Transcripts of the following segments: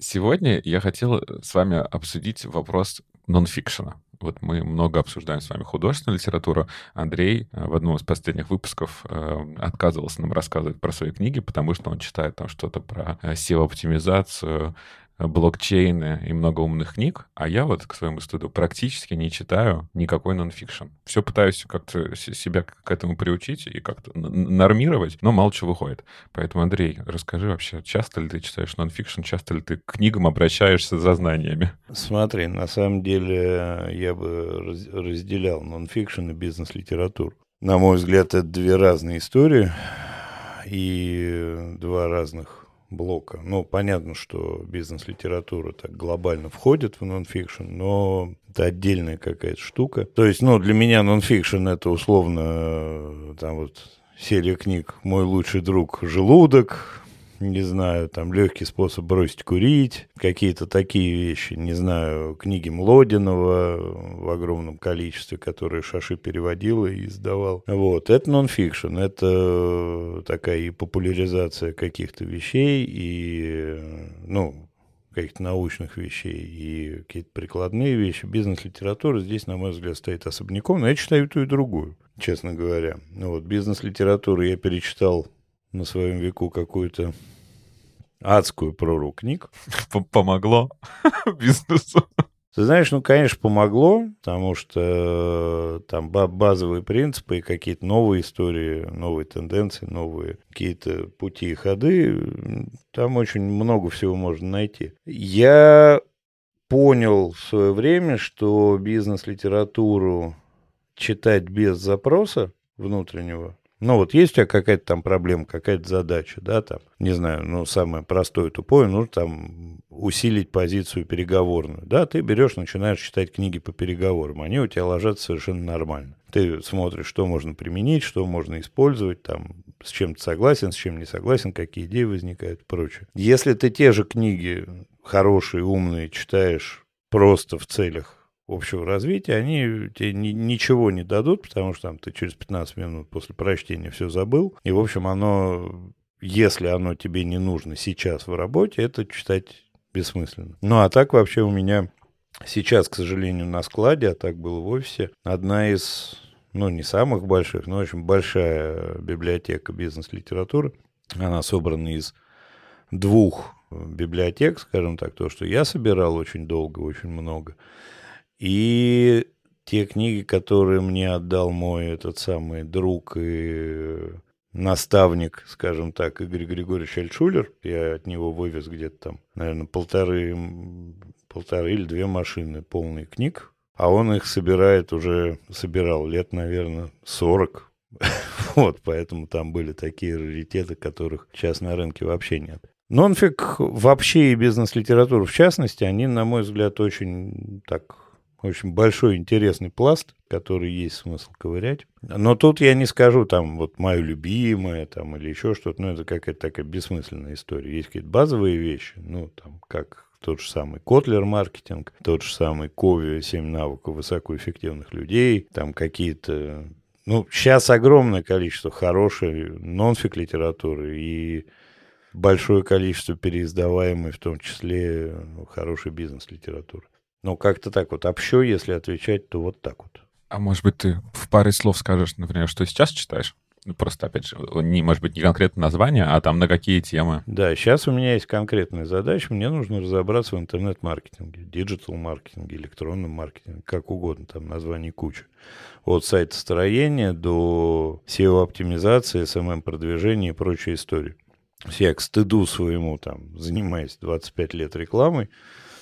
Сегодня я хотел с вами обсудить вопрос нонфикшена. Вот мы много обсуждаем с вами художественную литературу. Андрей э, в одном из последних выпусков э, отказывался нам рассказывать про свои книги, потому что он читает там что-то про э, SEO-оптимизацию, блокчейны и много умных книг, а я вот к своему стыду практически не читаю никакой нонфикшн. Все пытаюсь как-то себя к этому приучить и как-то нормировать, но мало чего выходит. Поэтому, Андрей, расскажи вообще, часто ли ты читаешь нонфикшн, часто ли ты к книгам обращаешься за знаниями? Смотри, на самом деле я бы разделял нонфикшн и бизнес-литературу. На мой взгляд, это две разные истории и два разных блока. Ну, понятно, что бизнес-литература так глобально входит в нонфикшн, но это отдельная какая-то штука. То есть, ну, для меня нонфикшн это условно э, там вот серия книг «Мой лучший друг желудок», не знаю, там легкий способ бросить курить, какие-то такие вещи, не знаю, книги Млодинова в огромном количестве, которые Шаши переводил и издавал. Вот, это нон-фикшн, это такая и популяризация каких-то вещей, и, ну, каких-то научных вещей и какие-то прикладные вещи. Бизнес-литература здесь, на мой взгляд, стоит особняком, но я читаю ту, и другую, честно говоря. Ну вот, бизнес-литературу я перечитал на своем веку какую-то адскую прору книг. Помогло бизнесу. Ты знаешь, ну, конечно, помогло, потому что э, там базовые принципы и какие-то новые истории, новые тенденции, новые какие-то пути и ходы, там очень много всего можно найти. Я понял в свое время, что бизнес-литературу читать без запроса внутреннего ну вот есть у тебя какая-то там проблема, какая-то задача, да, там, не знаю, ну самое простое, тупое, нужно там усилить позицию переговорную. Да, ты берешь, начинаешь читать книги по переговорам, они у тебя ложатся совершенно нормально. Ты смотришь, что можно применить, что можно использовать, там, с чем ты согласен, с чем не согласен, какие идеи возникают и прочее. Если ты те же книги хорошие, умные читаешь просто в целях общего развития, они тебе ни, ничего не дадут, потому что там ты через 15 минут после прочтения все забыл. И, в общем, оно, если оно тебе не нужно сейчас в работе, это читать бессмысленно. Ну, а так вообще у меня сейчас, к сожалению, на складе, а так было в офисе, одна из, ну, не самых больших, но очень большая библиотека бизнес-литературы. Она собрана из двух библиотек, скажем так, то, что я собирал очень долго, очень много – и те книги, которые мне отдал мой этот самый друг и наставник, скажем так, Игорь Григорьевич Альшулер, я от него вывез где-то там, наверное, полторы, полторы или две машины полные книг, а он их собирает уже, собирал лет, наверное, 40. Вот, поэтому там были такие раритеты, которых сейчас на рынке вообще нет. Нонфик вообще и бизнес-литература в частности, они, на мой взгляд, очень так очень большой интересный пласт, который есть смысл ковырять. Но тут я не скажу там вот мое любимое там или еще что-то, ну это какая-то такая бессмысленная история. Есть какие-то базовые вещи, ну там как тот же самый Котлер маркетинг, тот же самый Кови, 7 навыков высокоэффективных людей, там какие-то... Ну, сейчас огромное количество хорошей нонфик литературы и большое количество переиздаваемой, в том числе хорошей бизнес-литературы. Ну, как-то так вот. Общо, если отвечать, то вот так вот. А может быть, ты в паре слов скажешь, например, что сейчас читаешь? Ну, просто, опять же, не, может быть, не конкретно название, а там на какие темы? Да, сейчас у меня есть конкретная задача. Мне нужно разобраться в интернет-маркетинге, диджитал-маркетинге, электронном маркетинге, как угодно, там названий куча. От сайта-строения до SEO-оптимизации, SMM-продвижения и прочей истории. Я к стыду своему там занимаюсь 25 лет рекламой,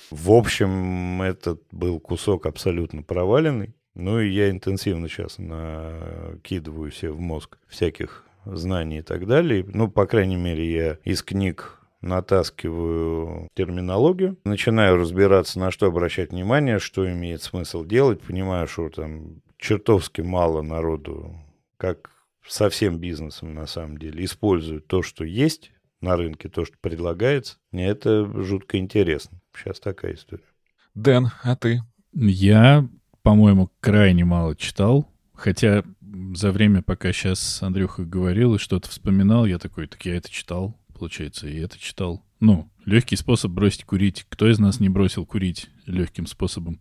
в общем, этот был кусок абсолютно проваленный. Ну и я интенсивно сейчас накидываю себе в мозг всяких знаний и так далее. Ну, по крайней мере, я из книг натаскиваю терминологию, начинаю разбираться, на что обращать внимание, что имеет смысл делать, понимаю, что там чертовски мало народу, как со всем бизнесом на самом деле, используют то, что есть на рынке, то, что предлагается. Мне это жутко интересно. Сейчас такая история. Дэн, а ты? Я, по-моему, крайне мало читал. Хотя за время, пока сейчас Андрюха говорил и что-то вспоминал, я такой, так я это читал. получается, и это читал. Ну, легкий способ бросить курить. Кто из нас не бросил курить легким способом,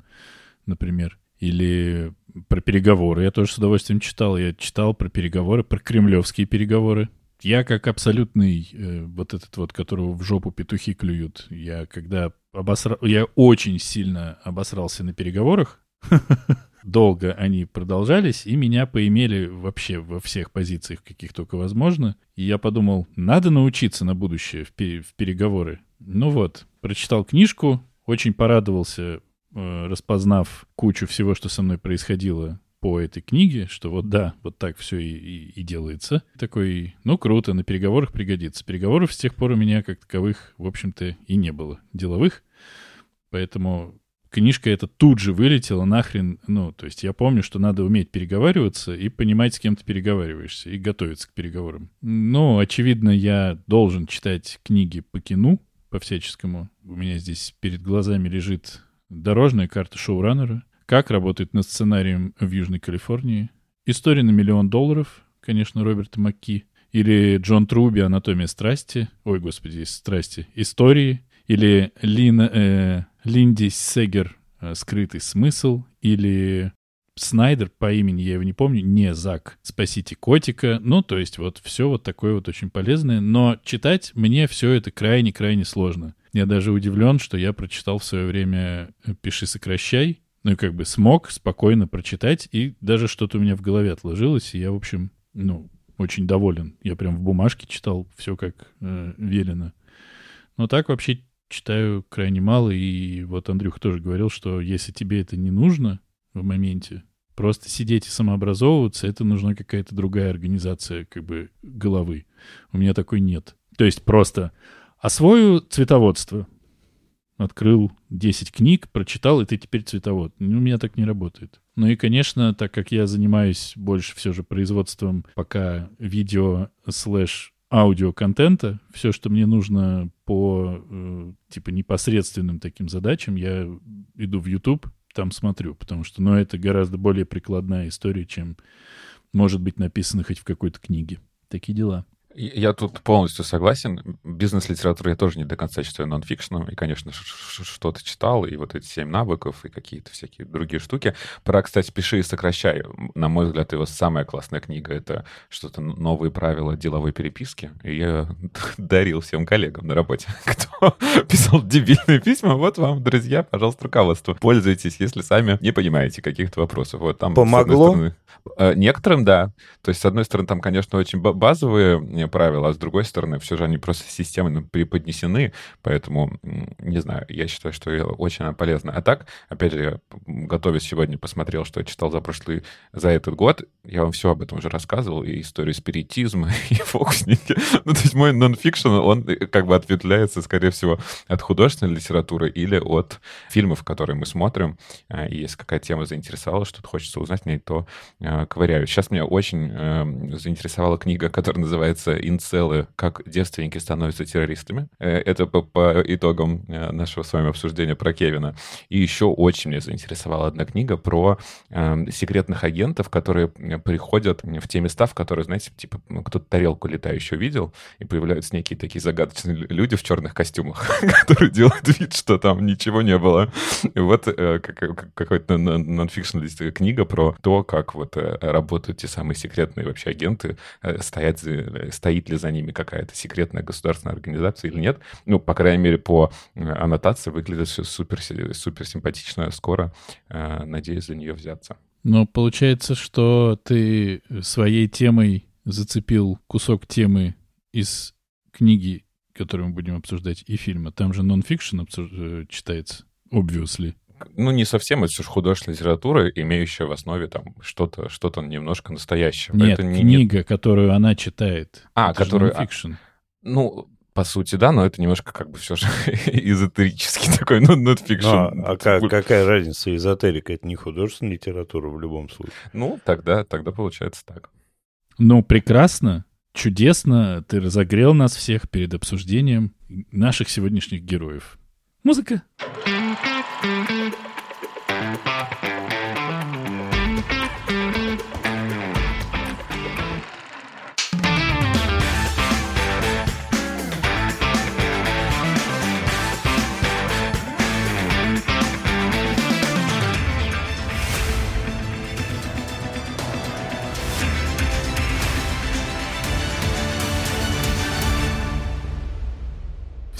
например? Или про переговоры. Я тоже с удовольствием читал. Я читал про переговоры, про кремлевские переговоры. Я как абсолютный э, вот этот вот, которого в жопу петухи клюют. Я когда обосрал... Я очень сильно обосрался на переговорах. Долго они продолжались, и меня поимели вообще во всех позициях, каких только возможно. И я подумал, надо научиться на будущее в, пер... в переговоры. Ну вот, прочитал книжку, очень порадовался, э, распознав кучу всего, что со мной происходило по этой книге, что вот да, вот так все и, и, и делается. Такой, ну круто, на переговорах пригодится. Переговоров с тех пор у меня как таковых, в общем-то, и не было деловых. Поэтому книжка эта тут же вылетела нахрен. Ну, то есть я помню, что надо уметь переговариваться и понимать, с кем ты переговариваешься, и готовиться к переговорам. Ну, очевидно, я должен читать книги по кино, по всяческому. У меня здесь перед глазами лежит дорожная карта шоураннера — как работает над сценарием в Южной Калифорнии? История на миллион долларов, конечно, Роберта Макки. Или Джон Труби «Анатомия страсти». Ой, господи, страсти. Истории. Или Лин, э, Линди Сегер э, «Скрытый смысл». Или Снайдер по имени, я его не помню, не Зак, «Спасите котика». Ну, то есть вот все вот такое вот очень полезное. Но читать мне все это крайне-крайне сложно. Я даже удивлен, что я прочитал в свое время «Пиши, сокращай», ну и как бы смог спокойно прочитать, и даже что-то у меня в голове отложилось, и я, в общем, ну, очень доволен. Я прям в бумажке читал все как э, велено. Но так вообще читаю крайне мало, и вот Андрюх тоже говорил, что если тебе это не нужно в моменте, просто сидеть и самообразовываться, это нужна какая-то другая организация как бы головы. У меня такой нет. То есть просто освою цветоводство, открыл 10 книг, прочитал, и ты теперь цветовод. Ну, у меня так не работает. Ну и, конечно, так как я занимаюсь больше все же производством пока видео слэш аудиоконтента, все, что мне нужно по э, типа непосредственным таким задачам, я иду в YouTube, там смотрю, потому что, ну, это гораздо более прикладная история, чем может быть написано хоть в какой-то книге. Такие дела. Я тут полностью согласен. Бизнес-литературу я тоже не до конца читаю нонфикшеном. И, конечно, что-то читал, и вот эти семь навыков, и какие-то всякие другие штуки. Про, кстати, «Пиши и сокращай». На мой взгляд, его самая классная книга — это что-то новые правила деловой переписки. И я дарил всем коллегам на работе, кто писал дебильные письма. Вот вам, друзья, пожалуйста, руководство. Пользуйтесь, если сами не понимаете каких-то вопросов. Вот там, Помогло? Стороны, э, некоторым, да. То есть, с одной стороны, там, конечно, очень базовые правила, а с другой стороны, все же они просто системно преподнесены, поэтому, не знаю, я считаю, что очень полезно. А так, опять же, я, готовясь сегодня, посмотрел, что я читал за прошлый, за этот год, я вам все об этом уже рассказывал, и историю спиритизма, и фокусники. Ну, то есть мой нонфикшн, он э, как бы ответвляется, скорее всего, от художественной литературы или от фильмов, которые мы смотрим, и если какая тема заинтересовала, что-то хочется узнать мне, то э, ковыряю. Сейчас меня очень э, заинтересовала книга, которая называется инцелы, как девственники становятся террористами. Э, это по, по итогам э, нашего с вами обсуждения про Кевина. И еще очень меня заинтересовала одна книга про э, секретных агентов, которые приходят в те места, в которые, знаете, типа ну, кто-то тарелку летающую видел, и появляются некие такие загадочные люди в черных костюмах, которые делают вид, что там ничего не было. И вот э, какая-то нонфикшн книга про то, как вот э, работают те самые секретные вообще агенты, стоять, стоит ли за ними какая-то секретная государственная организация или нет. Ну, по крайней мере, по э, аннотации выглядит все супер, супер симпатично. Скоро э, надеюсь за нее взяться. Но получается, что ты своей темой зацепил кусок темы из книги, которую мы будем обсуждать, и фильма. Там же нон-фикшн обсуж... Э, читается, obviously ну, не совсем, это же художественная литература, имеющая в основе там что-то что немножко настоящего. Нет, это не, книга, нет... которую она читает. А, это которую... А, ну, по сути, да, но это немножко как бы все же эзотерический такой, ну, нотфикшн. А, а как, какая разница? Эзотерика — это не художественная литература в любом случае. Ну, тогда, тогда получается так. Ну, прекрасно, чудесно. Ты разогрел нас всех перед обсуждением наших сегодняшних героев. Музыка.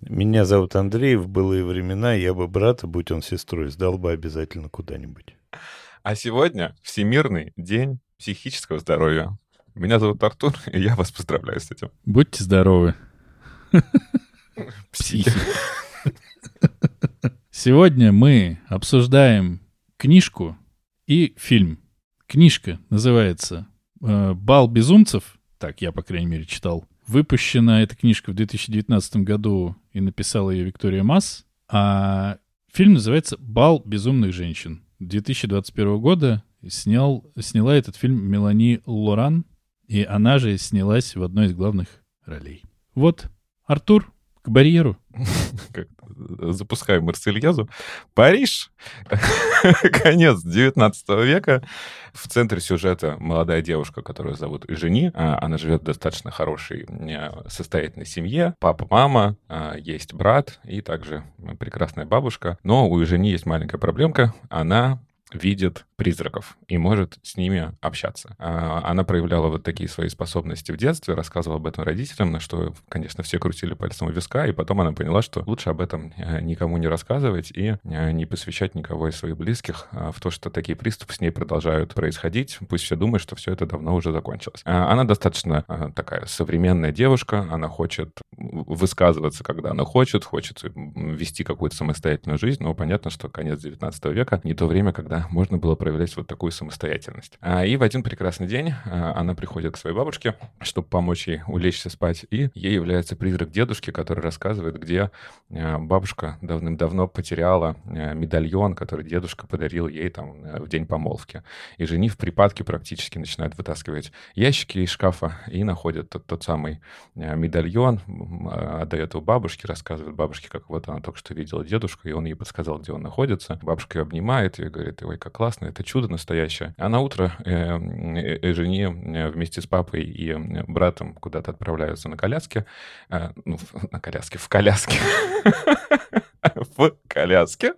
Меня зовут Андрей. В былые времена я бы брата, будь он сестрой, сдал бы обязательно куда-нибудь. А сегодня Всемирный день психического здоровья. Меня зовут Артур, и я вас поздравляю с этим. Будьте здоровы. Психи. Сегодня мы обсуждаем книжку и фильм. Книжка называется э, «Бал безумцев». Так, я, по крайней мере, читал. Выпущена эта книжка в 2019 году и написала ее Виктория Масс. А фильм называется «Бал безумных женщин». 2021 года снял, сняла этот фильм Мелани Лоран, и она же снялась в одной из главных ролей. Вот, Артур, к барьеру. Запускаем Марсельязу. Париж. Конец 19 века. В центре сюжета молодая девушка, которую зовут Жени. А, она живет в достаточно хорошей, э, состоятельной семье. Папа, мама, а, есть брат и также прекрасная бабушка. Но у Жени есть маленькая проблемка. Она видит призраков и может с ними общаться. А, она проявляла вот такие свои способности в детстве, рассказывала об этом родителям, на что, конечно, все крутили пальцем у виска, и потом она поняла, что лучше об этом э, никому не рассказывать и э, не посвящать никого из своих близких а, в то, что такие приступы с ней продолжают происходить. Пусть все думают, что все это давно уже закончилось. А, она достаточно такая современная девушка, она хочет высказываться, когда она хочет, хочет вести какую-то самостоятельную жизнь, но понятно, что конец 19 века не то время, когда можно было проявлять вот такую самостоятельность. А, и в один прекрасный день а, она приходит к своей бабушке, чтобы помочь ей улечься спать, и ей является призрак дедушки, который рассказывает, где а, бабушка давным-давно потеряла медальон, который дедушка подарил ей там в день помолвки. И жени в припадке практически начинает вытаскивать ящики из шкафа и находит тот, тот самый медальон, отдает его бабушке, рассказывает бабушке, как вот она только что видела дедушку, и он ей подсказал, где он находится. Бабушка ее обнимает и говорит, ой, как классно, это чудо настоящее. А на утро э, э, э жене э, вместе с папой и братом куда-то отправляются на коляске, э, ну, на коляске, в коляске. в коляске.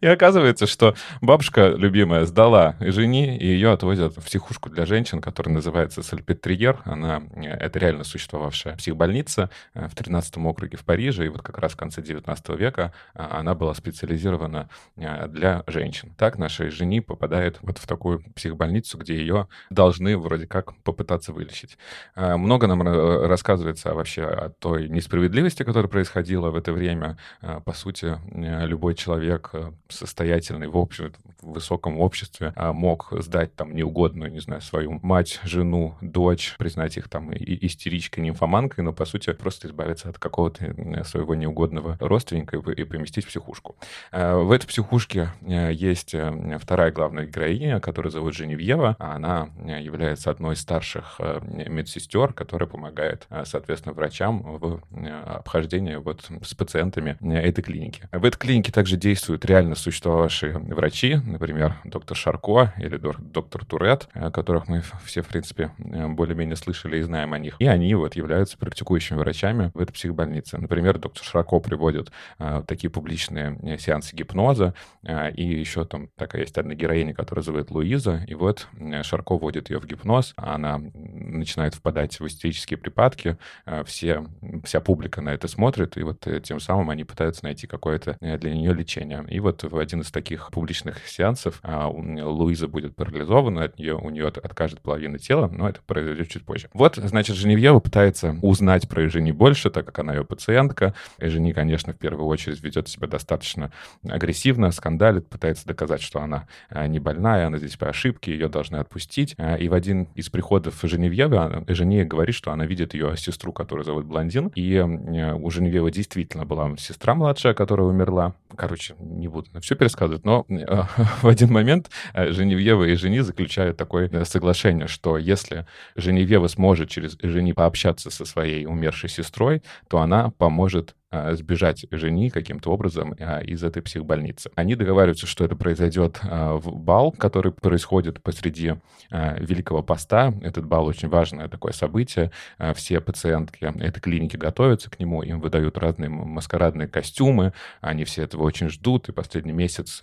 И оказывается, что бабушка любимая сдала жени, и ее отвозят в психушку для женщин, которая называется Сальпетриер. Она, э, это реально существовавшая психбольница э, в 13 округе в Париже, и вот как раз в конце 19 века э, она была специализирована для женщин. Так наша жени попадает вот в такую психбольницу, где ее должны вроде как попытаться вылечить. Много нам рассказывается вообще о той несправедливости, которая происходила в это время. По сути, любой человек состоятельный в, общем, в высоком обществе а, мог сдать там неугодную, не знаю, свою мать, жену, дочь, признать их там и истеричкой, нимфоманкой, но, по сути, просто избавиться от какого-то своего неугодного родственника и поместить в психушку. В этой психушке э, есть э, вторая главная героиня, которая зовут Женевьева. Она э, является одной из старших медсестер, которая помогает, соответственно, врачам в обхождении вот с пациентами этой клиники. В этой клинике также действуют реально существовавшие врачи, например, доктор Шарко или доктор Турет, о которых мы все, в принципе, более-менее слышали и знаем о них. И они вот являются практикующими врачами в этой психбольнице. Например, доктор Шарко приводит а, такие публичные э, сеансы гипноза, а, и еще там такая есть одна героиня, которая зовут Луиза, и вот Шарко вводит ее в гипноз, она начинает впадать в истерические припадки, а, все, вся публика на это смотрит, и вот э, тем самым они пытаются найти какое-то э, для нее лечение. И вот в один из таких публичных сеансов а, Луиза будет парализована, от нее, у нее откажет половина тела, но это произойдет чуть позже. Вот, значит, Женевьева пытается узнать про Жени больше, так как она ее пациентка. Жени, конечно, в первую очередь ведет себя достаточно агрессивно, скандалит, пытается доказать, что она а, не больная, она здесь по ошибке, ее должны отпустить. А, и в один из приходов Женевьевы Жене говорит, что она видит ее сестру, которую зовут Блондин, и у Женевьевы действительно была сестра младшая, которая умерла. Короче, не буду все пересказывать, но э, в один момент э, Женевьева и Жени заключают такое э, соглашение, что если Женевьева сможет через Жени пообщаться со своей умершей сестрой, то она поможет сбежать жени каким-то образом из этой психбольницы. Они договариваются, что это произойдет в бал, который происходит посреди Великого Поста. Этот бал очень важное такое событие. Все пациентки этой клиники готовятся к нему, им выдают разные маскарадные костюмы, они все этого очень ждут, и последний месяц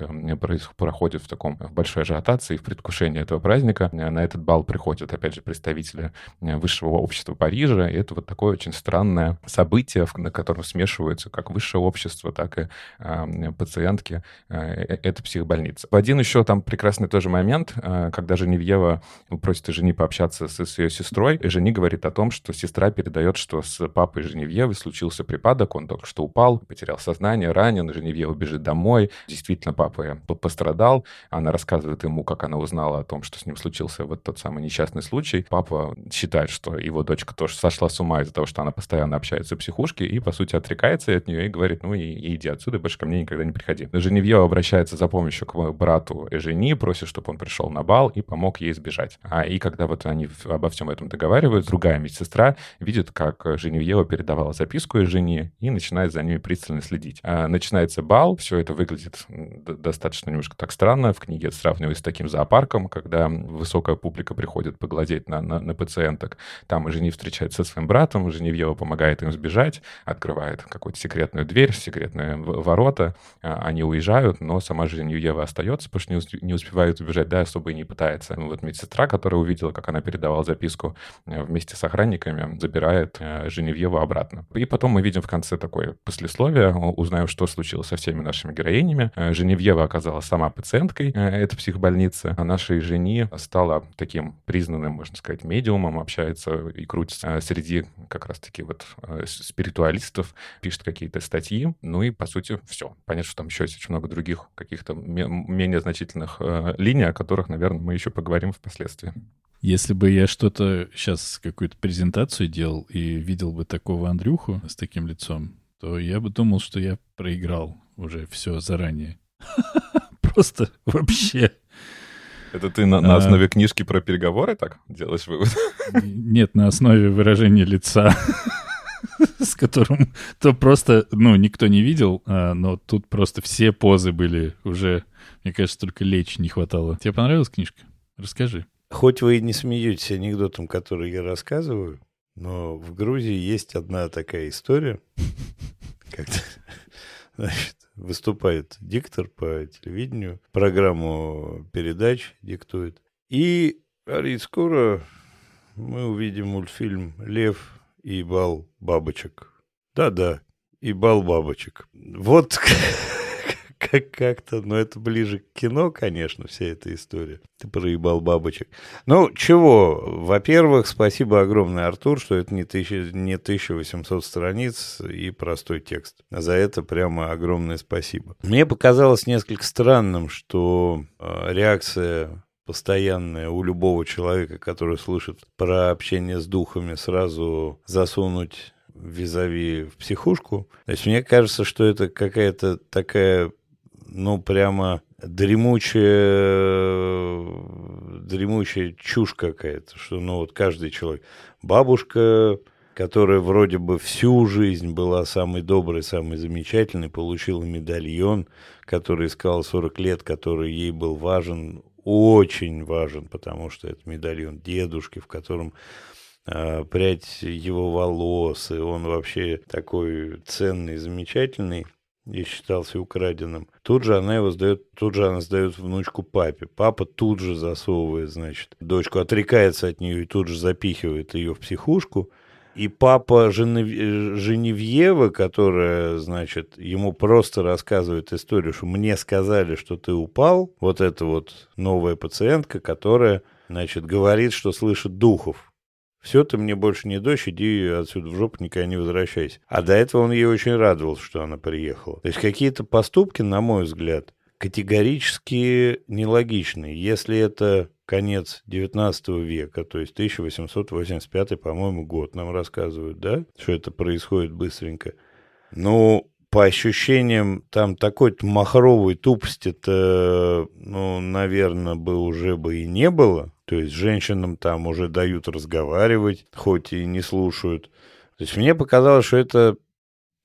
проходит в таком в большой ажиотации, в предвкушении этого праздника. На этот бал приходят, опять же, представители высшего общества Парижа, и это вот такое очень странное событие, на котором смешиваются как высшее общество, так и э, пациентки. Э, это психбольница. В один еще там прекрасный тоже момент, э, когда Женевьева просит Жени пообщаться с, с ее сестрой, и Жени говорит о том, что сестра передает, что с папой Женевьевы случился припадок, он только что упал, потерял сознание, ранен, Женевьева бежит домой, действительно папа пострадал, она рассказывает ему, как она узнала о том, что с ним случился вот тот самый несчастный случай. Папа считает, что его дочка тоже сошла с ума из-за того, что она постоянно общается в психушке и, по сути, отрекается от нее и говорит, ну и, и иди отсюда, больше ко мне никогда не приходи. Женевьева обращается за помощью к брату Эжени, просит, чтобы он пришел на бал и помог ей сбежать. А и когда вот они обо всем этом договариваются, другая медсестра видит, как Женевьева передавала записку Эжени и начинает за ними пристально следить. А начинается бал, все это выглядит достаточно немножко так странно. В книге это с таким зоопарком, когда высокая публика приходит поглазеть на, на, на пациенток. Там Жени встречается со своим братом, Женевьева помогает им сбежать, открывает какую-то секретную дверь, секретные ворота. А, они уезжают, но сама Женевьева остается, потому что не успевает убежать, да, особо и не пытается. Вот медсестра, которая увидела, как она передавала записку э, вместе с охранниками, забирает э, Женевьеву обратно. И потом мы видим в конце такое послесловие, узнаем, что случилось со всеми нашими героинями. Э, Женевьева оказалась сама пациенткой этой психбольницы, а нашей жени стала таким признанным, можно сказать, медиумом, общается и крутится среди как раз-таки вот спиритуалистов, пишет какие-то статьи, ну и, по сути, все. Понятно, что там еще есть очень много других каких-то менее значительных э, линий, о которых, наверное, мы еще поговорим впоследствии. Если бы я что-то сейчас, какую-то презентацию делал и видел бы такого Андрюху с таким лицом, то я бы думал, что я проиграл уже все заранее. Просто вообще. Это ты на, на а. основе книжки про переговоры так делаешь вывод? Нет, на основе выражения лица, с которым то просто, ну, никто не видел, а, но тут просто все позы были уже, мне кажется, только лечь не хватало. Тебе понравилась книжка? Расскажи. Хоть вы и не смеетесь анекдотом, который я рассказываю, но в Грузии есть одна такая история, когда, значит, выступает диктор по телевидению, программу передач диктует. И говорит, скоро мы увидим мультфильм «Лев и бал бабочек». Да-да, и бал бабочек. Вот как- как-то, но это ближе к кино, конечно, вся эта история. Ты проебал бабочек. Ну, чего? Во-первых, спасибо огромное, Артур, что это не, тысяча, не 1800 страниц и простой текст. За это прямо огромное спасибо. Мне показалось несколько странным, что э, реакция постоянная у любого человека, который слышит про общение с духами, сразу засунуть визави в психушку. То есть мне кажется, что это какая-то такая ну, прямо дремучая, дремучая чушь какая-то, что, ну, вот каждый человек. Бабушка, которая вроде бы всю жизнь была самой доброй, самой замечательной, получила медальон, который искал 40 лет, который ей был важен, очень важен, потому что это медальон дедушки, в котором э, прядь его волос, и он вообще такой ценный, замечательный и считался украденным. Тут же она его сдает, тут же она сдает внучку папе. Папа тут же засовывает, значит, дочку, отрекается от нее и тут же запихивает ее в психушку. И папа Женев... Женевьева, которая, значит, ему просто рассказывает историю, что мне сказали, что ты упал, вот эта вот новая пациентка, которая, значит, говорит, что слышит духов. Все, ты мне больше не дочь, иди отсюда в жопу, никогда не возвращайся. А до этого он ей очень радовался, что она приехала. То есть какие-то поступки, на мой взгляд, категорически нелогичные. Если это конец 19 века, то есть 1885, по-моему, год нам рассказывают, да, что это происходит быстренько. Ну, по ощущениям, там такой-то махровой тупости-то, ну, наверное, бы уже бы и не было. То есть женщинам там уже дают разговаривать, хоть и не слушают. То есть мне показалось, что это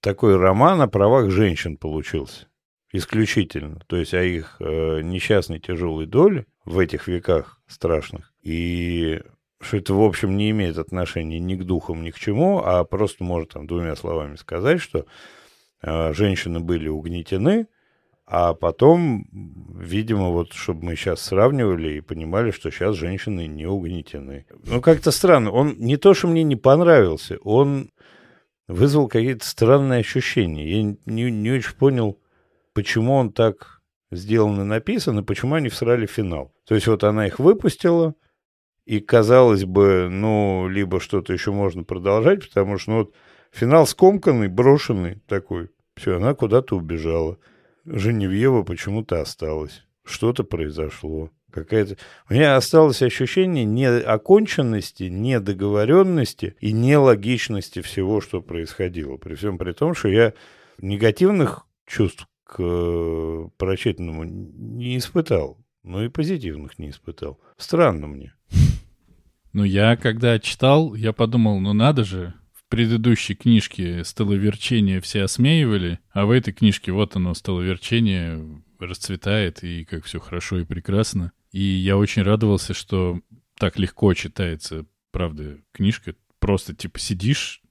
такой роман о правах женщин получился. Исключительно. То есть о их э, несчастной тяжелой доле в этих веках страшных. И что это, в общем, не имеет отношения ни к духам, ни к чему, а просто может там двумя словами сказать, что э, женщины были угнетены, а потом, видимо, вот чтобы мы сейчас сравнивали и понимали, что сейчас женщины не угнетены. Ну, как-то странно. Он не то, что мне не понравился, он вызвал какие-то странные ощущения. Я не, не очень понял, почему он так сделан и написан, и почему они всрали финал. То есть вот она их выпустила, и, казалось бы, ну, либо что-то еще можно продолжать, потому что, ну, вот финал скомканный, брошенный такой. Все, она куда-то убежала. Женевьева почему-то осталась. Что-то произошло. Какая-то... У меня осталось ощущение неоконченности, недоговоренности и нелогичности всего, что происходило. При всем при том, что я негативных чувств к э, прочитанному не испытал, но и позитивных не испытал. Странно мне. Ну, я когда читал, я подумал, ну надо же, предыдущей книжке столоверчение все осмеивали, а в этой книжке вот оно, столоверчение расцветает, и как все хорошо и прекрасно. И я очень радовался, что так легко читается, правда, книжка. Просто типа сидишь,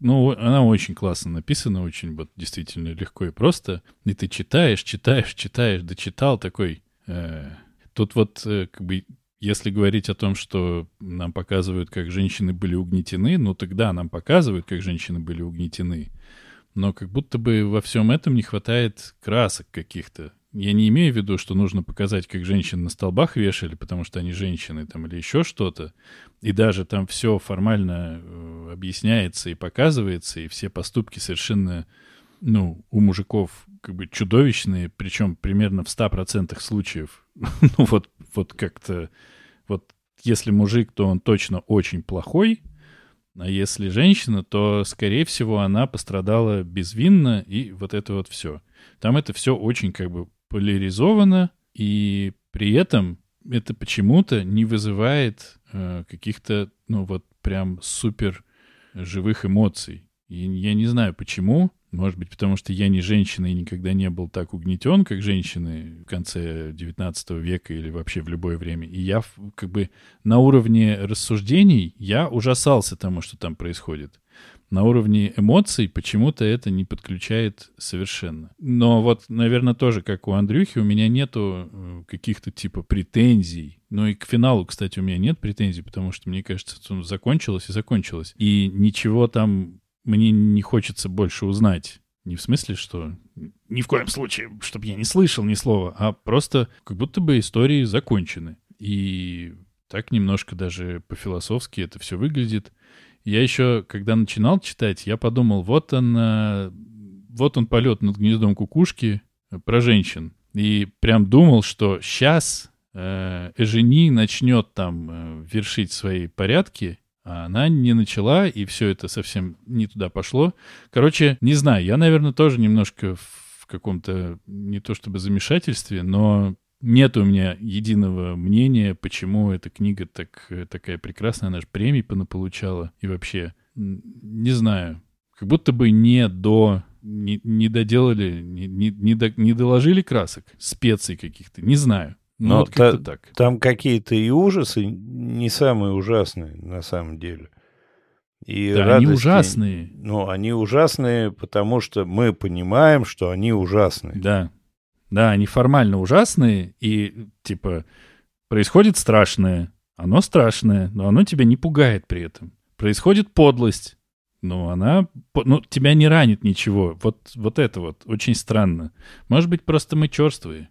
ну, она очень классно написана, очень вот действительно легко и просто. И ты читаешь, читаешь, читаешь, дочитал такой. Э, тут вот э, как бы если говорить о том, что нам показывают, как женщины были угнетены, ну тогда нам показывают, как женщины были угнетены. Но как будто бы во всем этом не хватает красок каких-то. Я не имею в виду, что нужно показать, как женщин на столбах вешали, потому что они женщины там или еще что-то. И даже там все формально э, объясняется и показывается, и все поступки совершенно, ну, у мужиков как бы чудовищные, причем примерно в 100% случаев. ну вот, вот как-то, вот если мужик, то он точно очень плохой, а если женщина, то, скорее всего, она пострадала безвинно, и вот это вот все. Там это все очень как бы поляризовано, и при этом это почему-то не вызывает э, каких-то, ну вот прям супер живых эмоций. И я не знаю почему, может быть, потому что я не женщина и никогда не был так угнетен, как женщины в конце 19 века или вообще в любое время. И я как бы на уровне рассуждений я ужасался тому, что там происходит. На уровне эмоций почему-то это не подключает совершенно. Но вот, наверное, тоже, как у Андрюхи, у меня нету э, каких-то типа претензий. Ну и к финалу, кстати, у меня нет претензий, потому что, мне кажется, закончилось и закончилось. И ничего там мне не хочется больше узнать. Не в смысле, что ни в коем случае, чтобы я не слышал ни слова, а просто как будто бы истории закончены. И так немножко даже по-философски это все выглядит. Я еще, когда начинал читать, я подумал, вот он, э, вот он полет над гнездом кукушки про женщин. И прям думал, что сейчас э, Эжени начнет там э, вершить свои порядки, а она не начала, и все это совсем не туда пошло. Короче, не знаю, я, наверное, тоже немножко в каком-то, не то чтобы замешательстве, но нет у меня единого мнения, почему эта книга так, такая прекрасная, она же премии получала, и вообще, не знаю, как будто бы не до не, не доделали, не, не, не, до, не доложили красок, специй каких-то, не знаю. Ну, Но вот та, так. Там какие-то и ужасы не самые ужасные на самом деле. И да, радости, они ужасные. Ну, они ужасные, потому что мы понимаем, что они ужасные. Да. Да, они формально ужасные, и типа происходит страшное, оно страшное, но оно тебя не пугает при этом. Происходит подлость, но она, ну, тебя не ранит ничего. Вот, вот это вот очень странно. Может быть, просто мы черствые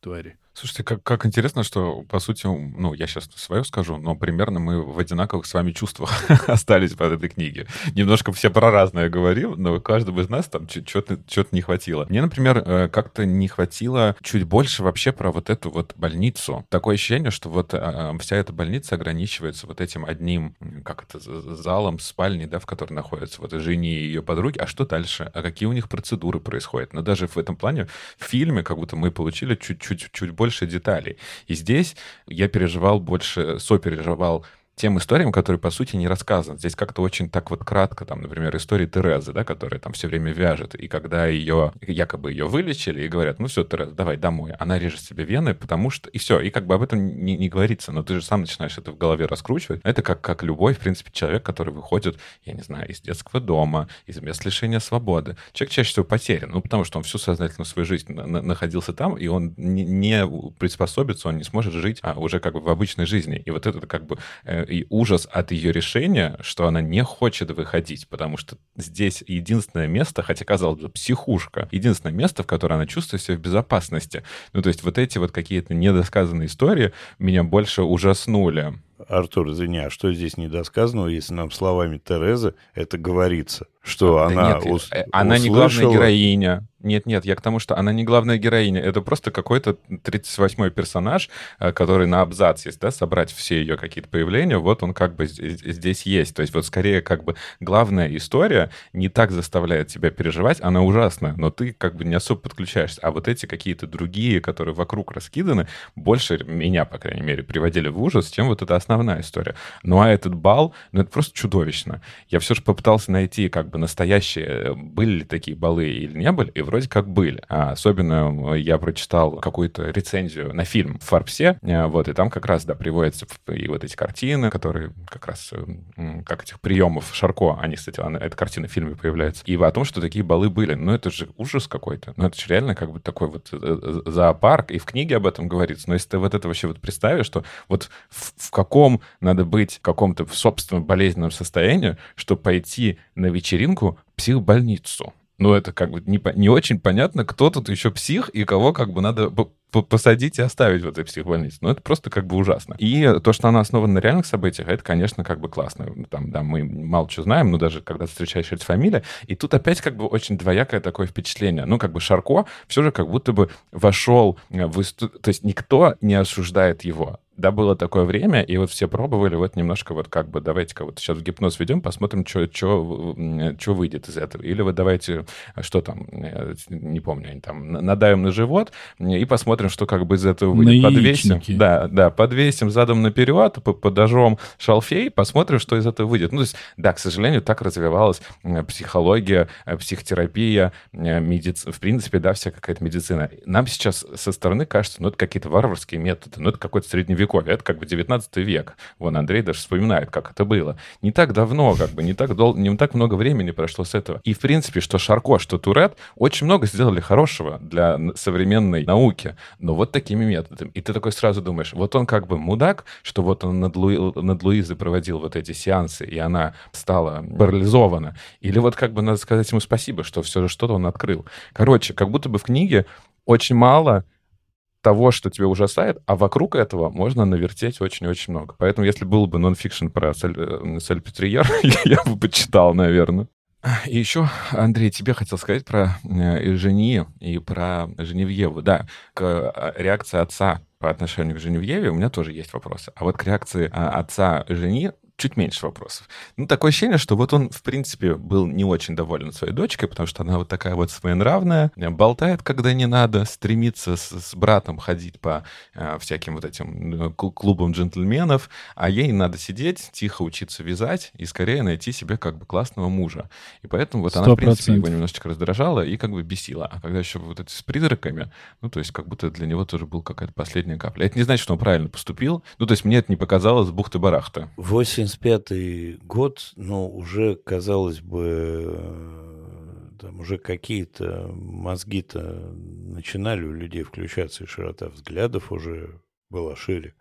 твари. Слушайте, как, как интересно, что, по сути, ну, я сейчас свое скажу, но примерно мы в одинаковых с вами чувствах остались под этой книге. Немножко все про разное говорим, но каждому из нас там что-то не хватило. Мне, например, э, как-то не хватило чуть больше вообще про вот эту вот больницу. Такое ощущение, что вот а, а, вся эта больница ограничивается вот этим одним, как это, залом, спальней, да, в которой находятся вот Жени и ее подруги. А что дальше? А какие у них процедуры происходят? Но даже в этом плане в фильме как будто мы получили чуть-чуть чуть больше деталей. И здесь я переживал больше, сопереживал тем историям, которые, по сути, не рассказаны. Здесь как-то очень так вот кратко, там, например, история Терезы, да, которая там все время вяжет, и когда ее, якобы ее вылечили, и говорят, ну все, Тереза, давай домой. Она режет себе вены, потому что... И все, и как бы об этом не, не говорится, но ты же сам начинаешь это в голове раскручивать. Это как, как любой, в принципе, человек, который выходит, я не знаю, из детского дома, из мест лишения свободы. Человек чаще всего потерян, ну, потому что он всю сознательную свою жизнь на находился там, и он не, не приспособится, он не сможет жить а, уже как бы в обычной жизни. И вот это как бы э, и ужас от ее решения, что она не хочет выходить, потому что здесь единственное место, хотя, казалось бы, психушка, единственное место, в котором она чувствует себя в безопасности. Ну, то есть вот эти вот какие-то недосказанные истории меня больше ужаснули. Артур, извини, а что здесь недосказанного, если нам словами Терезы это говорится? Что да она нет, ус- Она услышала... не главная героиня. Нет-нет, я к тому, что она не главная героиня. Это просто какой-то 38-й персонаж, э, который на абзац есть, да, собрать все ее какие-то появления, вот он как бы здесь есть. То есть вот скорее как бы главная история не так заставляет тебя переживать, она ужасная, но ты как бы не особо подключаешься. А вот эти какие-то другие, которые вокруг раскиданы, больше меня, по крайней мере, приводили в ужас, чем вот эта основная история. Ну а этот бал, ну это просто чудовищно. Я все же попытался найти как бы настоящие, были ли такие балы или не были, и вроде как были. А особенно я прочитал какую-то рецензию на фильм в Фарпсе, э, вот, и там как раз, да, приводятся и вот эти картины, которые как раз, как этих приемов Шарко, они, кстати, эта картина в фильме появляется, и о том, что такие балы были. Ну, это же ужас какой-то. Ну, это же реально как бы такой вот э, э, зоопарк, и в книге об этом говорится. Но если ты вот это вообще вот представишь, что вот в, в каком надо быть в каком-то в собственном болезненном состоянии, чтобы пойти на вечеринку психбольницу. Ну, это как бы не, не очень понятно, кто тут еще псих и кого как бы надо посадить и оставить в этой психбольнице. Ну, это просто как бы ужасно. И то, что она основана на реальных событиях, это, конечно, как бы классно. Там, да, мы мало что знаем, но даже когда встречаешь эти фамилии, и тут опять как бы очень двоякое такое впечатление. Ну, как бы Шарко все же как будто бы вошел в... То есть никто не осуждает его да, было такое время, и вот все пробовали вот немножко вот как бы давайте-ка вот сейчас в гипноз ведем, посмотрим, что что выйдет из этого. Или вот давайте, что там, э, не помню, они там надавим на живот и посмотрим, что как бы из этого выйдет. На подвесим, да, да, подвесим задом наперед, подожжем шалфей, посмотрим, что из этого выйдет. Ну, то есть, да, к сожалению, так развивалась психология, э, психотерапия, э, медицина, в принципе, да, вся какая-то медицина. Нам сейчас со стороны кажется, ну, это какие-то варварские методы, ну, это какой-то средневековый средневековье, это как бы 19 век. Вон Андрей даже вспоминает, как это было. Не так давно, как бы, не так, дол... не так много времени прошло с этого. И, в принципе, что Шарко, что Турет очень много сделали хорошего для современной науки, но вот такими методами. И ты такой сразу думаешь, вот он как бы мудак, что вот он над, Луи... над Луизой проводил вот эти сеансы, и она стала парализована. Или вот как бы надо сказать ему спасибо, что все же что-то он открыл. Короче, как будто бы в книге очень мало того, что тебя ужасает, а вокруг этого можно навертеть очень-очень много. Поэтому, если был бы нонфикшн про Сальпетриер, я бы почитал, наверное. И еще, Андрей, тебе хотел сказать про э, Жени и про Женевьеву. Да, к э, реакции отца по отношению к Женевьеве у меня тоже есть вопросы. А вот к реакции отца Жени чуть меньше вопросов. Ну, такое ощущение, что вот он, в принципе, был не очень доволен своей дочкой, потому что она вот такая вот своенравная, болтает, когда не надо, стремится с, с братом ходить по э, всяким вот этим ну, клубам джентльменов, а ей надо сидеть, тихо учиться вязать и скорее найти себе как бы классного мужа. И поэтому вот 100%. она, в принципе, его немножечко раздражала и как бы бесила. А когда еще вот эти с призраками, ну, то есть как будто для него тоже был какая-то последняя капля. Это не значит, что он правильно поступил. Ну, то есть мне это не показалось бухты-барахта. 8 85 год, но уже, казалось бы, э, там уже какие-то мозги-то начинали у людей включаться, и широта взглядов уже была шире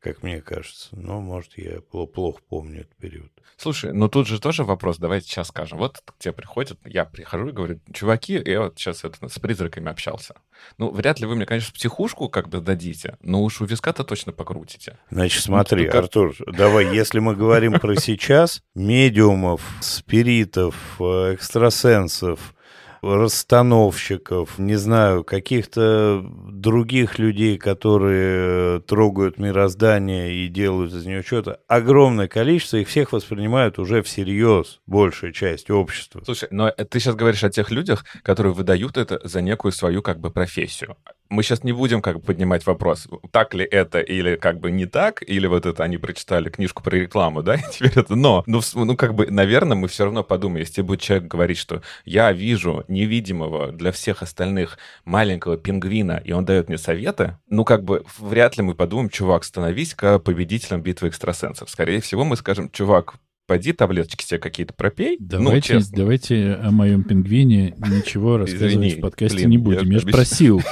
как мне кажется. Но, может, я плохо помню этот период. Слушай, ну тут же тоже вопрос, давайте сейчас скажем. Вот к тебе приходят, я прихожу и говорю, чуваки, я вот сейчас это, с призраками общался. Ну, вряд ли вы мне, конечно, психушку как бы дадите, но уж у виска-то точно покрутите. Значит, смотри, ну, Артур, давай, если мы говорим про сейчас, медиумов, спиритов, э, экстрасенсов, расстановщиков, не знаю, каких-то других людей, которые трогают мироздание и делают из него что-то, огромное количество, их всех воспринимают уже всерьез, большая часть общества. Слушай, но ты сейчас говоришь о тех людях, которые выдают это за некую свою как бы профессию мы сейчас не будем как бы поднимать вопрос, так ли это или как бы не так, или вот это они прочитали книжку про рекламу, да, и теперь это но. Ну, ну как бы, наверное, мы все равно подумаем, если будет человек говорить, что я вижу невидимого для всех остальных маленького пингвина, и он дает мне советы, ну как бы вряд ли мы подумаем, чувак, становись-ка победителем битвы экстрасенсов. Скорее всего, мы скажем, чувак, пойди таблеточки себе какие-то пропей. Давайте, ну, давайте о моем пингвине ничего рассказывать Извини, в подкасте блин, не будем. Я, я же просил.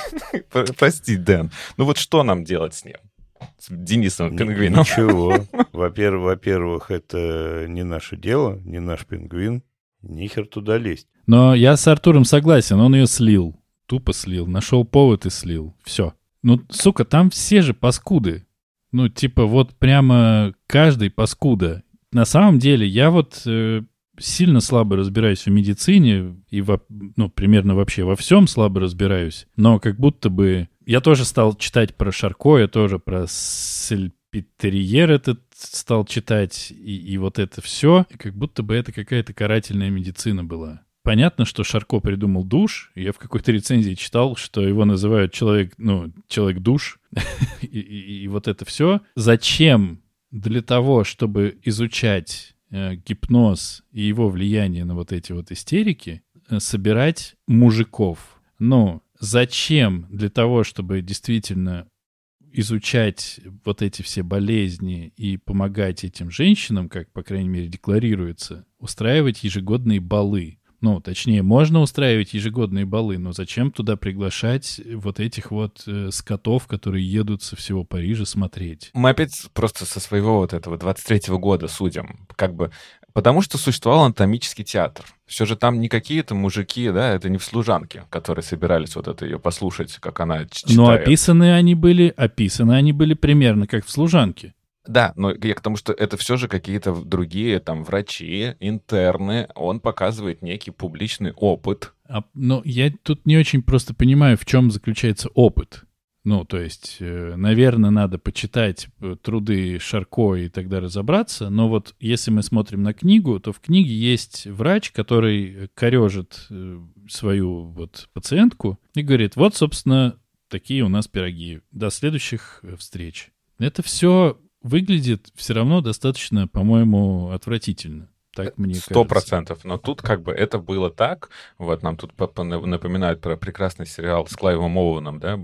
Прости, Дэн. Ну вот что нам делать с ним? С Денисом пингвином. Ничего. Во-первых, во-первых, это не наше дело, не наш пингвин. Нихер туда лезть. Но я с Артуром согласен, он ее слил. Тупо слил. Нашел повод и слил. Все. Ну, сука, там все же паскуды. Ну, типа, вот прямо каждый паскуда на самом деле я вот э, сильно слабо разбираюсь в медицине и во, ну, примерно вообще во всем слабо разбираюсь, но как будто бы я тоже стал читать про Шарко, я тоже про Сельпетерьер этот стал читать, и, и вот это все, как будто бы это какая-то карательная медицина была. Понятно, что Шарко придумал душ. Я в какой-то рецензии читал, что его называют человек, ну, человек-душ. и, и, и вот это все. Зачем для того, чтобы изучать э, гипноз и его влияние на вот эти вот истерики, э, собирать мужиков. Ну, зачем для того, чтобы действительно изучать вот эти все болезни и помогать этим женщинам, как, по крайней мере, декларируется, устраивать ежегодные балы? Ну, точнее, можно устраивать ежегодные балы, но зачем туда приглашать вот этих вот э, скотов, которые едут со всего Парижа смотреть? Мы опять просто со своего вот этого 23-го года судим. Как бы Потому что существовал анатомический театр. Все же там не какие-то мужики, да, это не в служанке, которые собирались вот это ее послушать, как она читает. Но описаны они были, описаны они были примерно как в служанке. Да, но я к тому, что это все же какие-то другие там врачи, интерны. Он показывает некий публичный опыт. А, но я тут не очень просто понимаю, в чем заключается опыт. Ну, то есть, э, наверное, надо почитать э, труды Шарко и тогда разобраться. Но вот если мы смотрим на книгу, то в книге есть врач, который корежит э, свою вот пациентку и говорит, вот, собственно, такие у нас пироги. До следующих встреч. Это все выглядит все равно достаточно, по-моему, отвратительно. Так мне Сто процентов. Но тут как бы это было так. Вот нам тут напоминают про прекрасный сериал с Клайвом Оуэном, да,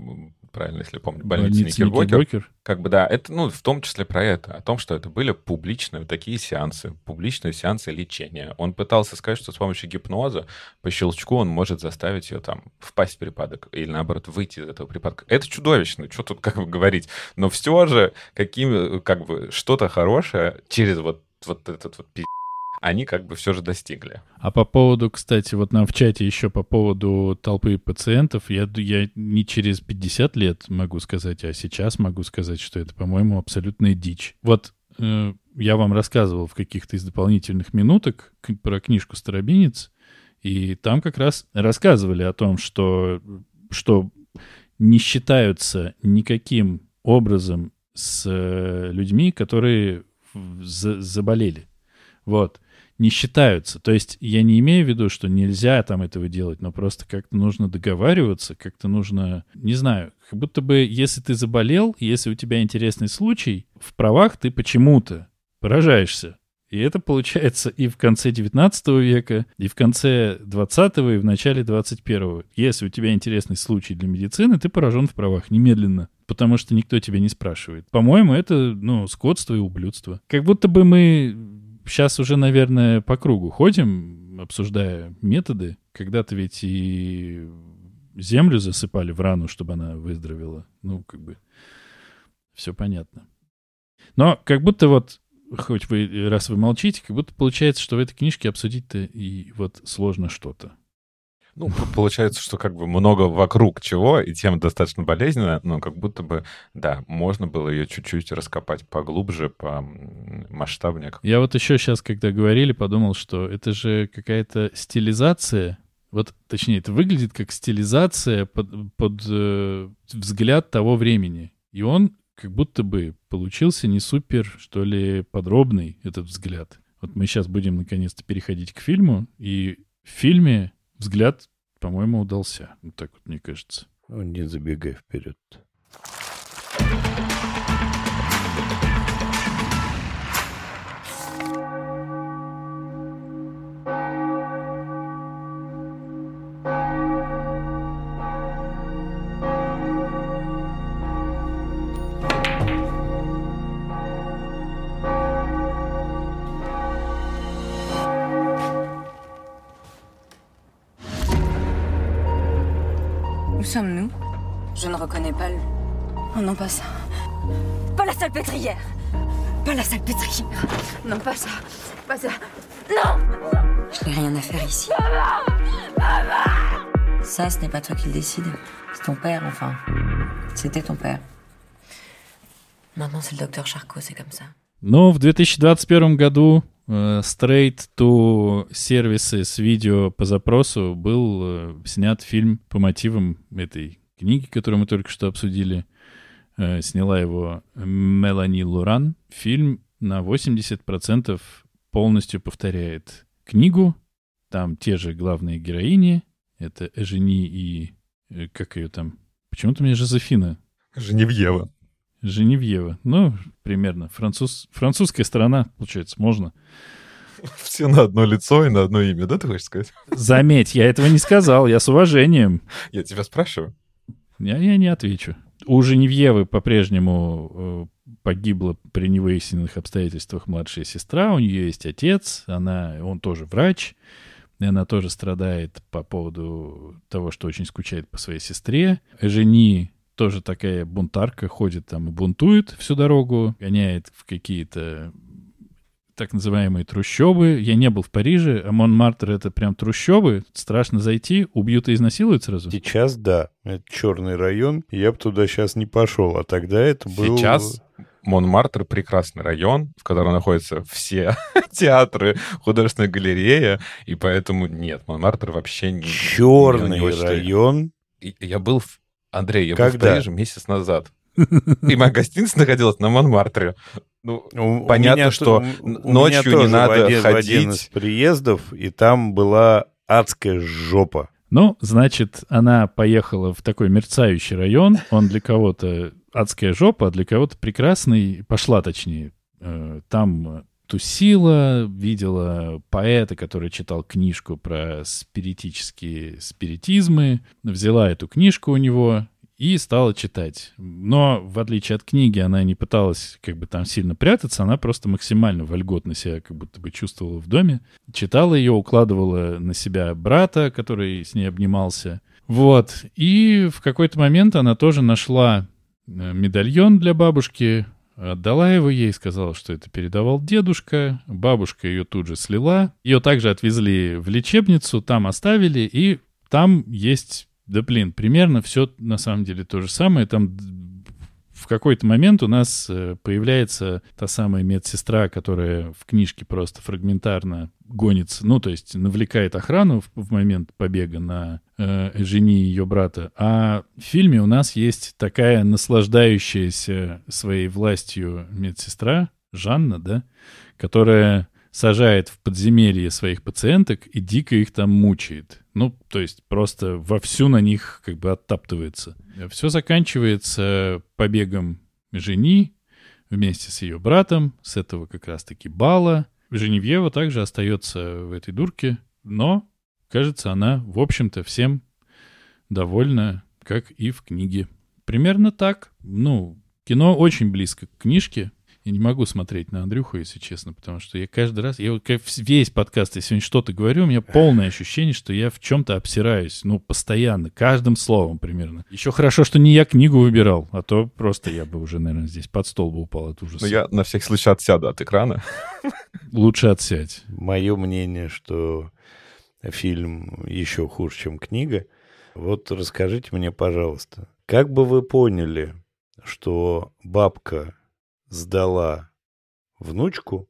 правильно, если помню, больница, больница Никербокер. Никербокер. Как бы, да, это, ну, в том числе про это, о том, что это были публичные такие сеансы, публичные сеансы лечения. Он пытался сказать, что с помощью гипноза по щелчку он может заставить ее там впасть в припадок или, наоборот, выйти из этого припадка. Это чудовищно, что тут как бы говорить. Но все же, какими, как бы, что-то хорошее через вот, вот этот вот пиздец они как бы все же достигли. А по поводу, кстати, вот нам в чате еще по поводу толпы пациентов, я, я не через 50 лет могу сказать, а сейчас могу сказать, что это, по-моему, абсолютная дичь. Вот э, я вам рассказывал в каких-то из дополнительных минуток про книжку «Старобинец», и там как раз рассказывали о том, что, что не считаются никаким образом с э, людьми, которые заболели. Вот не считаются. То есть я не имею в виду, что нельзя там этого делать, но просто как-то нужно договариваться, как-то нужно, не знаю, как будто бы если ты заболел, если у тебя интересный случай, в правах ты почему-то поражаешься. И это получается и в конце 19 века, и в конце 20 и в начале 21 Если у тебя интересный случай для медицины, ты поражен в правах немедленно, потому что никто тебя не спрашивает. По-моему, это, ну, скотство и ублюдство. Как будто бы мы сейчас уже, наверное, по кругу ходим, обсуждая методы. Когда-то ведь и землю засыпали в рану, чтобы она выздоровела. Ну, как бы все понятно. Но как будто вот, хоть вы, раз вы молчите, как будто получается, что в этой книжке обсудить-то и вот сложно что-то. Ну, получается, что как бы много вокруг чего, и тема достаточно болезненная, но как будто бы, да, можно было ее чуть-чуть раскопать поглубже, по масштабнее. Я вот еще сейчас, когда говорили, подумал, что это же какая-то стилизация вот, точнее, это выглядит как стилизация под, под э, взгляд того времени. И он как будто бы получился не супер, что ли, подробный, этот взгляд. Вот мы сейчас будем наконец-то переходить к фильму, и в фильме взгляд, по-моему, удался. Вот так вот, мне кажется. Ну, не забегай вперед. Où pas ça. Pas la salpêtrière Pas la salpêtrière Non, pas ça. Pas ça. Non Je n'ai rien à faire ici. Ça, ce n'est pas toi qui le décide. C'est ton père, enfin. C'était ton père. Maintenant, c'est le docteur Charcot, c'est comme ça. Но в 2021 году э, Straight to сервисы с видео по запросу был э, снят фильм по мотивам этой книги, которую мы только что обсудили. Э, сняла его Мелани Луран. Фильм на 80% полностью повторяет книгу. Там те же главные героини. Это Эжени и... э, Как ее там? Почему-то мне Жозефина Женевьева. Женевьева. Ну, примерно. Француз... Французская сторона, получается, можно. Все на одно лицо и на одно имя, да, ты хочешь сказать? Заметь, я этого не сказал, я с уважением. Я тебя спрашиваю. Я, я не отвечу. У Женевьевы по-прежнему э, погибла при невыясненных обстоятельствах младшая сестра, у нее есть отец, она, он тоже врач, и она тоже страдает по поводу того, что очень скучает по своей сестре. Жени тоже такая бунтарка, ходит там и бунтует всю дорогу, гоняет в какие-то так называемые трущобы. Я не был в Париже, а Монмартр — это прям трущобы. Страшно зайти, убьют и изнасилуют сразу. Сейчас да, это черный район, я бы туда сейчас не пошел, а тогда это был... Сейчас Монмартр — прекрасный район, в котором находятся все театры, художественная галерея, и поэтому нет, Монмартр вообще не... Черный не район. И- Я был в... Андрей, я был в Когда? Париже месяц назад. И моя гостиница находилась на Монмартре. Ну, У- у Понятно, меня что то- у- у ночью меня не надо в один, в один из ходить. приездов, и там была адская жопа. Ну, значит, она поехала в такой мерцающий район. Он для кого-то адская жопа, а для кого-то прекрасный. Пошла, точнее. Э, Там тусила, видела поэта, который читал книжку про спиритические спиритизмы. Взяла эту книжку у него и стала читать. Но, в отличие от книги, она не пыталась как бы там сильно прятаться, она просто максимально вольготно себя как будто бы чувствовала в доме. Читала ее, укладывала на себя брата, который с ней обнимался. Вот. И в какой-то момент она тоже нашла э, медальон для бабушки, отдала его ей, сказала, что это передавал дедушка. Бабушка ее тут же слила. Ее также отвезли в лечебницу, там оставили, и там есть, да блин, примерно все на самом деле то же самое. Там в какой-то момент у нас э, появляется та самая медсестра, которая в книжке просто фрагментарно гонится, ну, то есть навлекает охрану в, в момент побега на э, жени ее брата. А в фильме у нас есть такая наслаждающаяся своей властью медсестра, Жанна, да, которая сажает в подземелье своих пациенток и дико их там мучает. Ну, то есть просто вовсю на них как бы оттаптывается. Все заканчивается побегом жени вместе с ее братом, с этого как раз-таки бала. Женевьева также остается в этой дурке, но, кажется, она, в общем-то, всем довольна, как и в книге. Примерно так. Ну, кино очень близко к книжке. Я не могу смотреть на Андрюху, если честно, потому что я каждый раз, я весь подкаст, я сегодня что-то говорю, у меня полное ощущение, что я в чем-то обсираюсь, ну, постоянно, каждым словом примерно. Еще хорошо, что не я книгу выбирал, а то просто я бы уже, наверное, здесь под стол бы упал от ужаса. ну, я на всякий случай отсяду от экрана. Лучше отсядь. Мое мнение, что фильм еще хуже, чем книга. Вот расскажите мне, пожалуйста, как бы вы поняли, что бабка сдала внучку,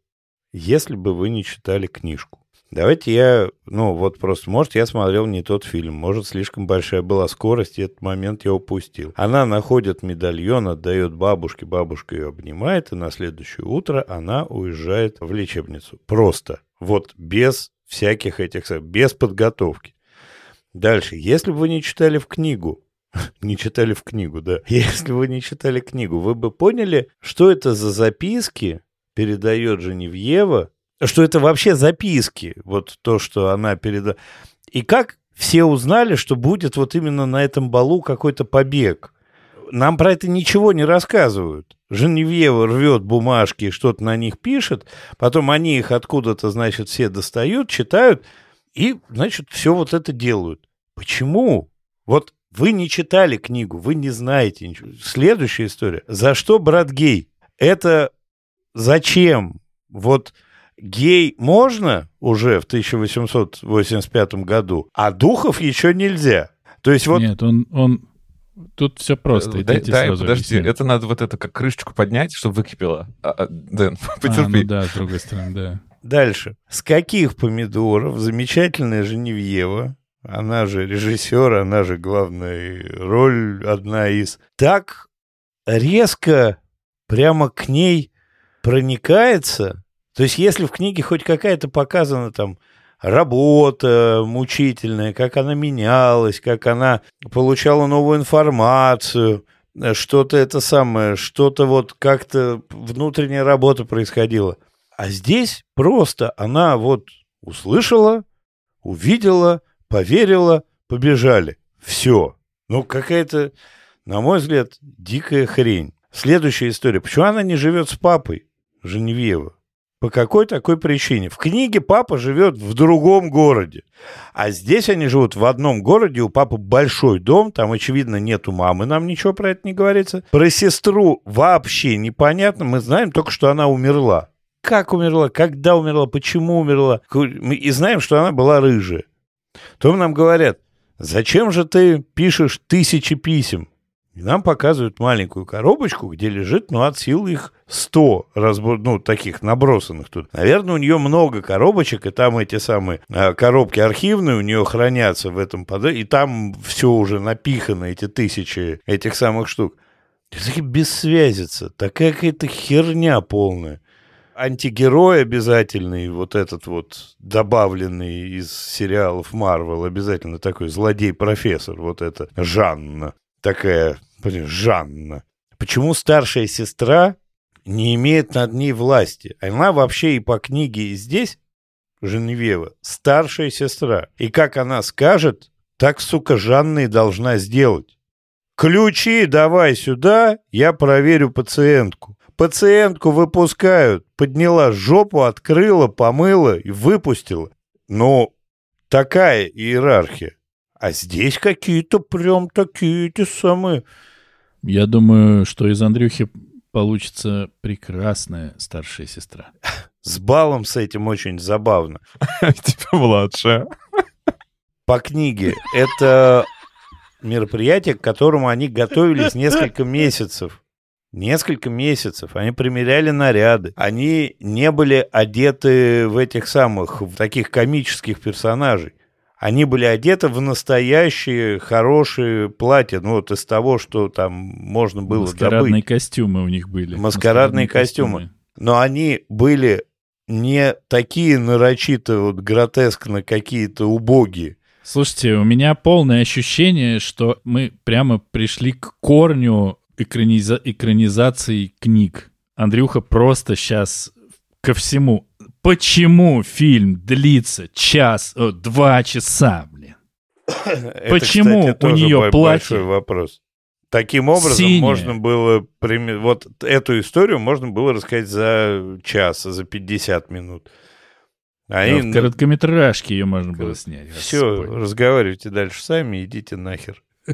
если бы вы не читали книжку? Давайте я, ну вот просто, может, я смотрел не тот фильм, может, слишком большая была скорость, и этот момент я упустил. Она находит медальон, отдает бабушке, бабушка ее обнимает, и на следующее утро она уезжает в лечебницу. Просто, вот без всяких этих, без подготовки. Дальше, если бы вы не читали в книгу, не читали в книгу, да. Если вы не читали книгу, вы бы поняли, что это за записки передает Женевьева, что это вообще записки, вот то, что она передает. И как все узнали, что будет вот именно на этом балу какой-то побег. Нам про это ничего не рассказывают. Женевьева рвет бумажки и что-то на них пишет, потом они их откуда-то, значит, все достают, читают, и, значит, все вот это делают. Почему? Вот вы не читали книгу, вы не знаете ничего. Следующая история. За что брат гей? Это зачем? Вот гей можно уже в 1885 году, а духов еще нельзя. То есть вот... Нет, он, он Тут все просто. Дай, дай подожди, объясню. это надо вот это как крышечку поднять, чтобы выкипело. А, а, Дэн, потерпи. А, ну да, с другой стороны, да. Дальше. С каких помидоров замечательная Женевьева, она же режиссер, она же главная роль, одна из, так резко прямо к ней проникается. То есть если в книге хоть какая-то показана там работа мучительная, как она менялась, как она получала новую информацию, что-то это самое, что-то вот как-то внутренняя работа происходила. А здесь просто она вот услышала, увидела, поверила, побежали. Все. Ну, какая-то, на мой взгляд, дикая хрень. Следующая история. Почему она не живет с папой Женевьева? По какой такой причине? В книге папа живет в другом городе. А здесь они живут в одном городе, у папы большой дом, там, очевидно, нету мамы, нам ничего про это не говорится. Про сестру вообще непонятно, мы знаем только, что она умерла. Как умерла, когда умерла, почему умерла. И знаем, что она была рыжая. То нам говорят, зачем же ты пишешь тысячи писем? И нам показывают маленькую коробочку, где лежит, ну, от сил их 100 разбор, ну, таких набросанных тут. Наверное, у нее много коробочек, и там эти самые а, коробки архивные у нее хранятся в этом подвале, и там все уже напихано, эти тысячи этих самых штук. Это бессвязица, такая какая-то херня полная. Антигерой обязательный, вот этот вот добавленный из сериалов Марвел, обязательно такой злодей-профессор, вот это Жанна такая, блин, Жанна. Почему старшая сестра не имеет над ней власти? Она вообще и по книге, и здесь, Женевьева, старшая сестра. И как она скажет, так, сука, Жанна и должна сделать. Ключи давай сюда, я проверю пациентку. Пациентку выпускают. Подняла жопу, открыла, помыла и выпустила. Ну, такая иерархия. А здесь какие-то прям такие те самые... Я думаю, что из Андрюхи получится прекрасная старшая сестра. С балом с этим очень забавно. Типа младшая. По книге. Это мероприятие, к которому они готовились несколько месяцев. Несколько месяцев. Они примеряли наряды. Они не были одеты в этих самых, в таких комических персонажей они были одеты в настоящие хорошие платья, ну вот из того, что там можно было Маскарадные добыть. костюмы у них были. Маскарадные, Маскарадные костюмы. костюмы. Но они были не такие нарочито вот гротескно какие-то убогие. Слушайте, у меня полное ощущение, что мы прямо пришли к корню экраниза- экранизации книг. Андрюха просто сейчас ко всему Почему фильм длится час, о, два часа, блин? Это, Почему кстати, у нее платье? вопрос. Таким образом, Синяя. можно было... Вот эту историю можно было рассказать за час, за 50 минут. А да, в короткометражке ее можно было снять. Все, разговаривайте дальше сами, идите нахер.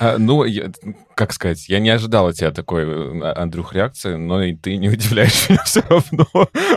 А, ну, я, как сказать, я не ожидал от тебя такой, э, Андрюх, реакции, но и ты не удивляешь меня все равно.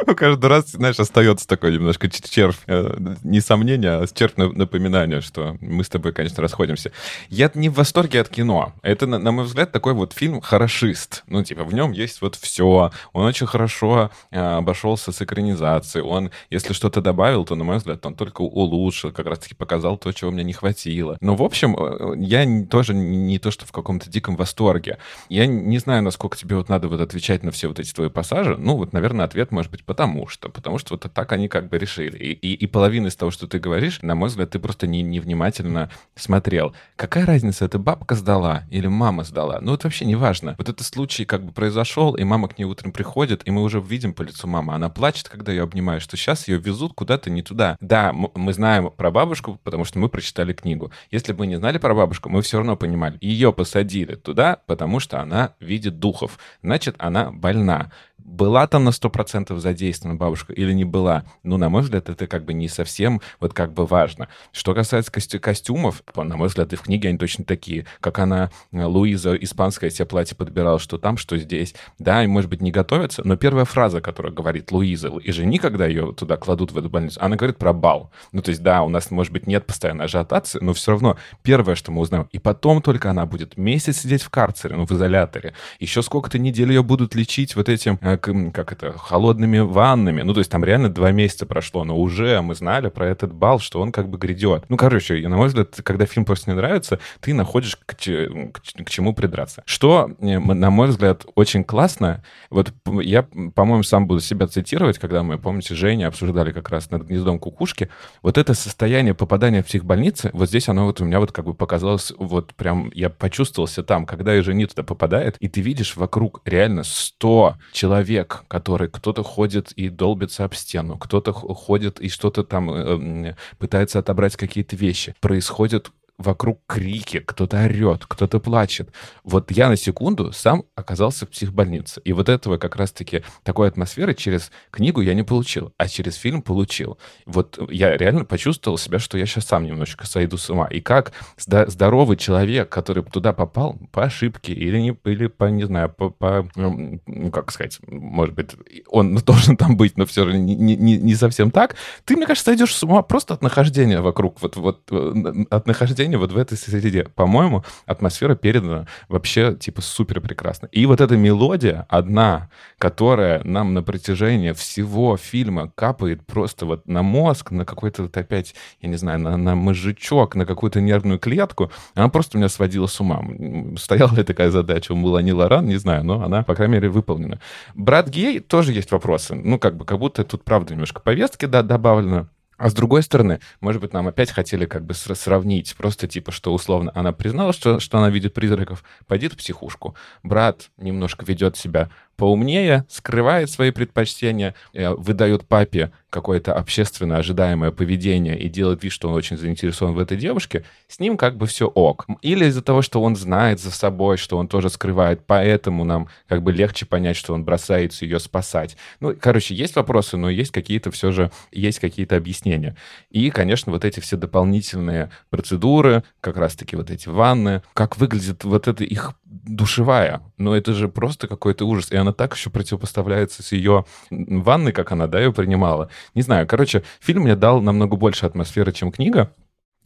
Каждый раз, знаешь, остается такой немножко червь, э, не сомнение, а червь напоминания, что мы с тобой, конечно, расходимся. Я не в восторге от кино. Это, на, мой взгляд, такой вот фильм хорошист. Ну, типа, в нем есть вот все. Он очень хорошо э, обошелся с экранизацией. Он, если что-то добавил, то, на мой взгляд, он только улучшил, как раз-таки показал то, чего мне не хватило. Но, в общем, я тоже не то, что в каком-то диком восторге. Я не знаю, насколько тебе вот надо вот отвечать на все вот эти твои пассажи. Ну, вот, наверное, ответ может быть потому что. Потому что вот так они как бы решили. И, и, и половина из того, что ты говоришь, на мой взгляд, ты просто не, невнимательно смотрел. Какая разница, это бабка сдала или мама сдала? Ну, это вообще не важно. Вот этот случай как бы произошел, и мама к ней утром приходит, и мы уже видим по лицу мамы. Она плачет, когда ее обнимаешь, что сейчас ее везут куда-то не туда. Да, мы знаем про бабушку, потому что мы прочитали книгу. Если бы мы не знали про бабушку, мы все равно понимали. Ее посадили туда, потому что она видит духов. Значит, она больна была там на 100% задействована бабушка или не была, ну, на мой взгляд, это как бы не совсем вот как бы важно. Что касается костю костюмов, на мой взгляд, и в книге они точно такие, как она, э, Луиза, испанское себе платье подбирала, что там, что здесь. Да, и, может быть, не готовятся, но первая фраза, которую говорит Луиза, и жени, когда ее туда кладут в эту больницу, она говорит про бал. Ну, то есть, да, у нас, может быть, нет постоянной ажиотации, но все равно первое, что мы узнаем, и потом только она будет месяц сидеть в карцере, ну, в изоляторе, еще сколько-то недель ее будут лечить вот этим э, как это, холодными ваннами. Ну, то есть там реально два месяца прошло, но уже мы знали про этот бал, что он как бы грядет. Ну, короче, на мой взгляд, когда фильм просто не нравится, ты находишь к, к, к чему придраться. Что, э, на мой взгляд, очень классно. Вот я, по-моему, сам буду себя цитировать, когда мы, помните, Женя обсуждали как раз над гнездом кукушки. Вот это состояние попадания в психбольницы, вот здесь оно вот у меня вот как бы показалось, вот прям я почувствовался там, когда и жени туда попадает, и ты видишь вокруг реально 100 человек, который кто-то ходит и долбится об стену, кто-то ходит и что-то там э, пытается отобрать какие-то вещи. Происходит вокруг крики, кто-то орет, кто-то плачет. Вот я на секунду сам оказался в психбольнице. И вот этого как раз-таки такой атмосферы через книгу я не получил, а через фильм получил. Вот я реально почувствовал себя, что я сейчас сам немножечко сойду с ума. И как здоровый человек, который туда попал по ошибке или, не, или по, не знаю, по, по ну, как сказать, может быть, он должен там быть, но все же не, не, не совсем так, ты, мне кажется, сойдешь с ума просто от нахождения вокруг, вот, вот э, от нахождения нахождение вот в этой среде. По-моему, атмосфера передана вообще типа супер прекрасно. И вот эта мелодия одна, которая нам на протяжении всего фильма капает просто вот на мозг, на какой-то вот опять, я не знаю, на, на мозжечок, на какую-то нервную клетку, она просто меня сводила с ума. Стояла ли такая задача у Мелани Лоран, не знаю, но она, по крайней мере, выполнена. Брат гей тоже есть вопросы. Ну, как бы, как будто тут, правда, немножко повестки да, добавлено. А с другой стороны, может быть, нам опять хотели как бы сравнить, просто типа, что условно она признала, что, что она видит призраков, пойдет в психушку. Брат немножко ведет себя поумнее, скрывает свои предпочтения, э, выдает папе какое-то общественно ожидаемое поведение и делает вид, что он очень заинтересован в этой девушке, с ним как бы все ок. Или из-за того, что он знает за собой, что он тоже скрывает, поэтому нам как бы легче понять, что он бросается ее спасать. Ну, короче, есть вопросы, но есть какие-то все же, есть какие-то объяснения. И, конечно, вот эти все дополнительные процедуры, как раз-таки вот эти ванны, как выглядит вот это их душевая. Но это же просто какой-то ужас. И она так еще противопоставляется с ее ванной, как она, да, ее принимала. Не знаю, короче, фильм мне дал намного больше атмосферы, чем книга.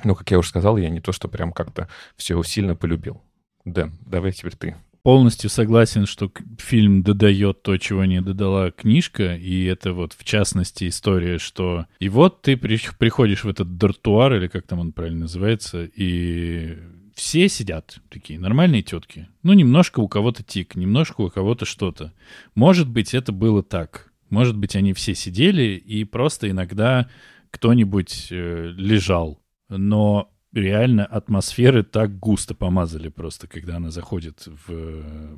Но, как я уже сказал, я не то, что прям как-то все сильно полюбил. Дэн, давай теперь ты. Полностью согласен, что фильм додает то, чего не додала книжка, и это вот в частности история, что и вот ты приходишь в этот дартуар, или как там он правильно называется, и все сидят такие нормальные тетки. Ну, немножко у кого-то тик, немножко у кого-то что-то. Может быть, это было так. Может быть, они все сидели, и просто иногда кто-нибудь э, лежал. Но реально атмосферы так густо помазали просто, когда она заходит в э,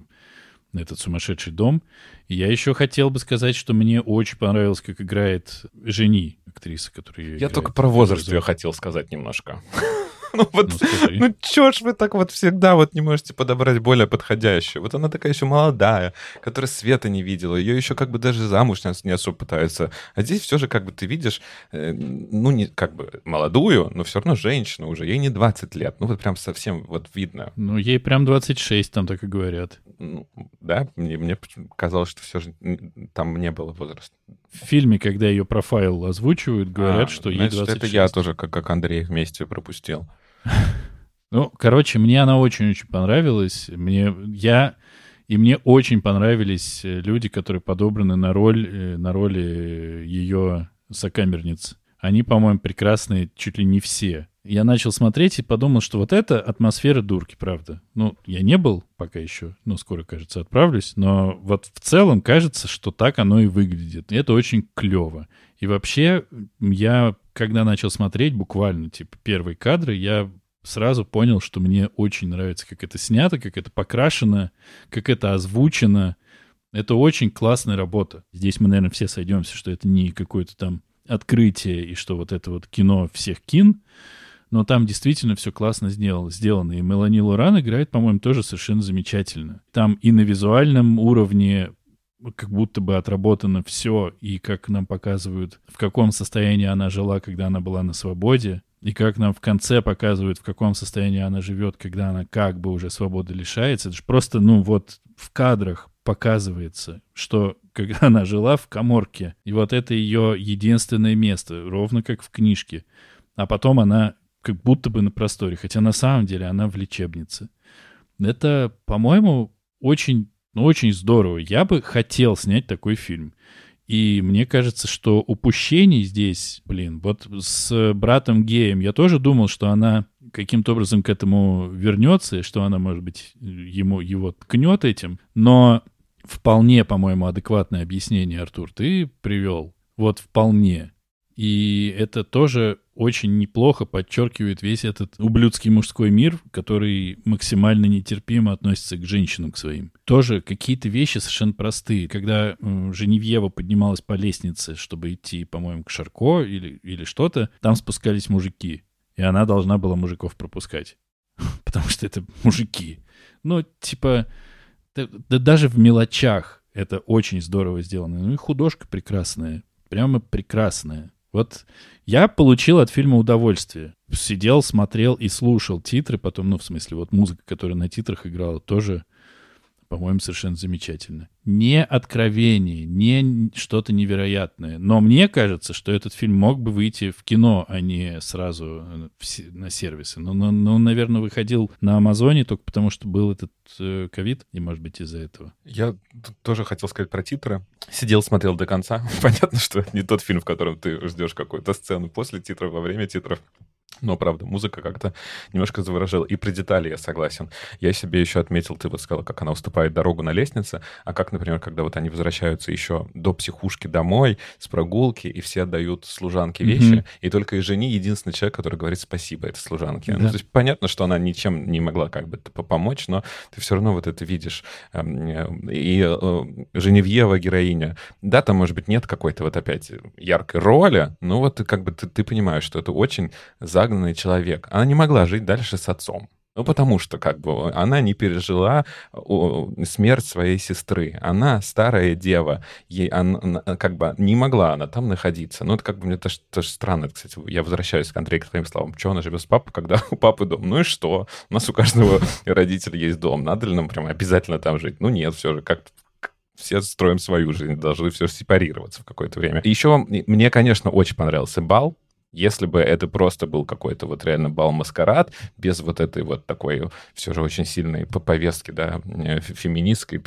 этот сумасшедший дом. И я еще хотел бы сказать, что мне очень понравилось, как играет Жени, актриса, которая Я играет. только про возраст ее хотел сказать немножко. Ну вот, ну, ну чё ж вы так вот всегда вот не можете подобрать более подходящую? Вот она такая еще молодая, которая света не видела, ее еще как бы даже замуж не особо пытаются. А здесь все же как бы ты видишь, э, ну не как бы молодую, но все равно женщину уже, ей не 20 лет. Ну вот прям совсем вот видно. Ну ей прям 26, там так и говорят. Ну, да, мне, мне казалось, что все же там не было возраста. В фильме, когда ее профайл озвучивают, говорят, а, что ей 26. это я тоже, как, как Андрей, вместе пропустил. Ну, короче, мне она очень-очень понравилась. Мне, я, и мне очень понравились э, люди, которые подобраны на роль, э, на роли ее сокамерниц. Они, по-моему, прекрасные чуть ли не все. Я начал смотреть и подумал, что вот это атмосфера дурки, правда. Ну, я не был пока еще, ну, скоро, кажется, отправлюсь, но вот в целом кажется, что так оно и выглядит. И это очень клево. И вообще, я, когда начал смотреть, буквально, типа, первые кадры, я сразу понял, что мне очень нравится, как это снято, как это покрашено, как это озвучено. Это очень классная работа. Здесь мы, наверное, все сойдемся, что это не какое-то там открытие и что вот это вот кино всех кин, но там действительно все классно сделано. сделано. И Мелани Лоран играет, по-моему, тоже совершенно замечательно. Там и на визуальном уровне как будто бы отработано все, и как нам показывают, в каком состоянии она жила, когда она была на свободе, и как нам в конце показывают, в каком состоянии она живет, когда она как бы уже свободы лишается. Это же просто, ну вот, в кадрах показывается, что когда она жила в коморке, и вот это ее единственное место, ровно как в книжке. А потом она как будто бы на просторе, хотя на самом деле она в лечебнице. Это, по-моему, очень, ну, очень здорово. Я бы хотел снять такой фильм. И мне кажется, что упущений здесь, блин, вот с братом геем я тоже думал, что она каким-то образом к этому вернется, что она, может быть, ему его ткнет этим. Но вполне, по-моему, адекватное объяснение, Артур, ты привел. Вот вполне. И это тоже очень неплохо подчеркивает весь этот ублюдский мужской мир, который максимально нетерпимо относится к женщинам, к своим. Тоже какие-то вещи совершенно простые. Когда Женевьева поднималась по лестнице, чтобы идти, по-моему, к Шарко или, или что-то, там спускались мужики. И она должна была мужиков пропускать. Потому что это мужики. Ну, типа, да, да даже в мелочах это очень здорово сделано. Ну и художка прекрасная. Прямо прекрасная. Вот я получил от фильма удовольствие. Сидел, смотрел и слушал титры, потом, ну, в смысле, вот музыка, которая на титрах играла, тоже по-моему, совершенно замечательно. Не откровение, не что-то невероятное. Но мне кажется, что этот фильм мог бы выйти в кино, а не сразу э, на сервисы. Но, но, но наверное, выходил на Амазоне только потому, что был этот э, ковид, и, может быть, из-за этого. Я тоже хотел сказать про титры. Сидел, смотрел до конца. Понятно, что это не тот фильм, в котором ты ждешь какую-то сцену после титров, во время титров. Но, правда, музыка как-то немножко заворожила. И про детали я согласен. Я себе еще отметил, ты вот сказала, как она уступает дорогу на лестнице, а как, например, когда вот они возвращаются еще до психушки домой с прогулки, и все отдают служанке вещи, mm-hmm. и только и жени единственный человек, который говорит спасибо этой служанке. Да. Ну, то есть понятно, что она ничем не могла как бы помочь, но ты все равно вот это видишь. Эм, и э, Женевьева героиня, да, там, может быть, нет какой-то вот опять яркой роли, но вот как бы ты, ты понимаешь, что это очень загнанный человек. Она не могла жить дальше с отцом. Ну, потому что, как бы, она не пережила смерть своей сестры. Она старая дева. Ей, она, как бы, не могла она там находиться. Ну, это как бы мне тоже, тоже странно. Кстати, я возвращаюсь к Андрею, к твоим словам. Чего она живет с папой, когда у папы дом? Ну и что? У нас у каждого родителя есть дом. Надо ли нам прям обязательно там жить? Ну, нет, все же, как все строим свою жизнь, должны все сепарироваться в какое-то время. И еще мне, конечно, очень понравился бал, если бы это просто был какой-то вот реально бал-маскарад, без вот этой вот такой все же очень сильной повестки, да, э, феминистской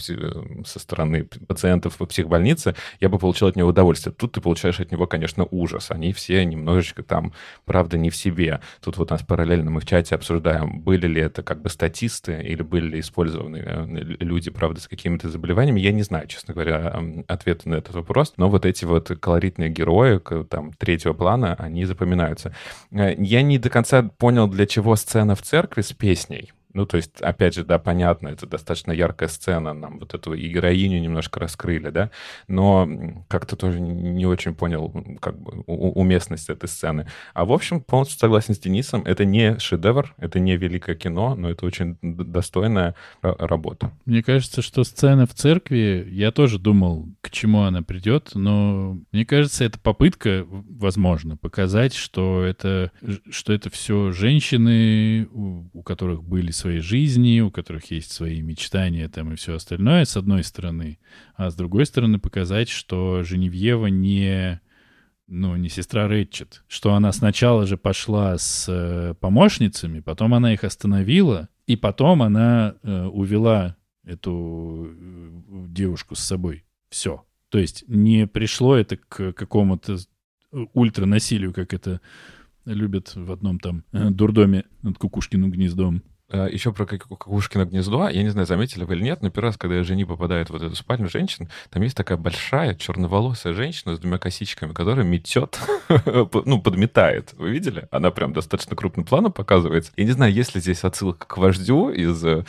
со стороны пациентов в психбольнице, я бы получил от него удовольствие. Тут ты получаешь от него, конечно, ужас. Они все немножечко там, правда, не в себе. Тут вот нас параллельно мы в чате обсуждаем, были ли это как бы статисты или были ли использованы э, люди, правда, с какими-то заболеваниями. Я не знаю, честно говоря, ответа на этот вопрос. Но вот эти вот колоритные герои, там, третьего плана, они запоминаются. Э, я не до конца понял, для чего сцена в церкви с песней. Ну, то есть, опять же, да, понятно, это достаточно яркая сцена, нам вот эту и героиню немножко раскрыли, да, но как-то тоже не очень понял как бы уместность этой сцены. А в общем, полностью согласен с Денисом, это не шедевр, это не великое кино, но это очень достойная работа. Мне кажется, что сцена в церкви, я тоже думал, к чему она придет, но мне кажется, это попытка, возможно, показать, что это, что это все женщины, у которых были своей жизни, у которых есть свои мечтания там и все остальное, с одной стороны. А с другой стороны показать, что Женевьева не ну, не сестра Рэтчет, что она сначала же пошла с э, помощницами, потом она их остановила, и потом она э, увела эту э, девушку с собой. Все. То есть не пришло это к какому-то ультранасилию, как это любят в одном там э, дурдоме над Кукушкиным гнездом. Э, Еще про Кукушкино гнездо. Я не знаю, заметили вы или нет, но первый раз, когда жени попадает в вот эту спальню женщин, там есть такая большая черноволосая женщина с двумя косичками, которая метет, ну, подметает. Вы видели? Она прям достаточно крупным планом показывается. Я не знаю, есть ли здесь отсылка к вождю из э,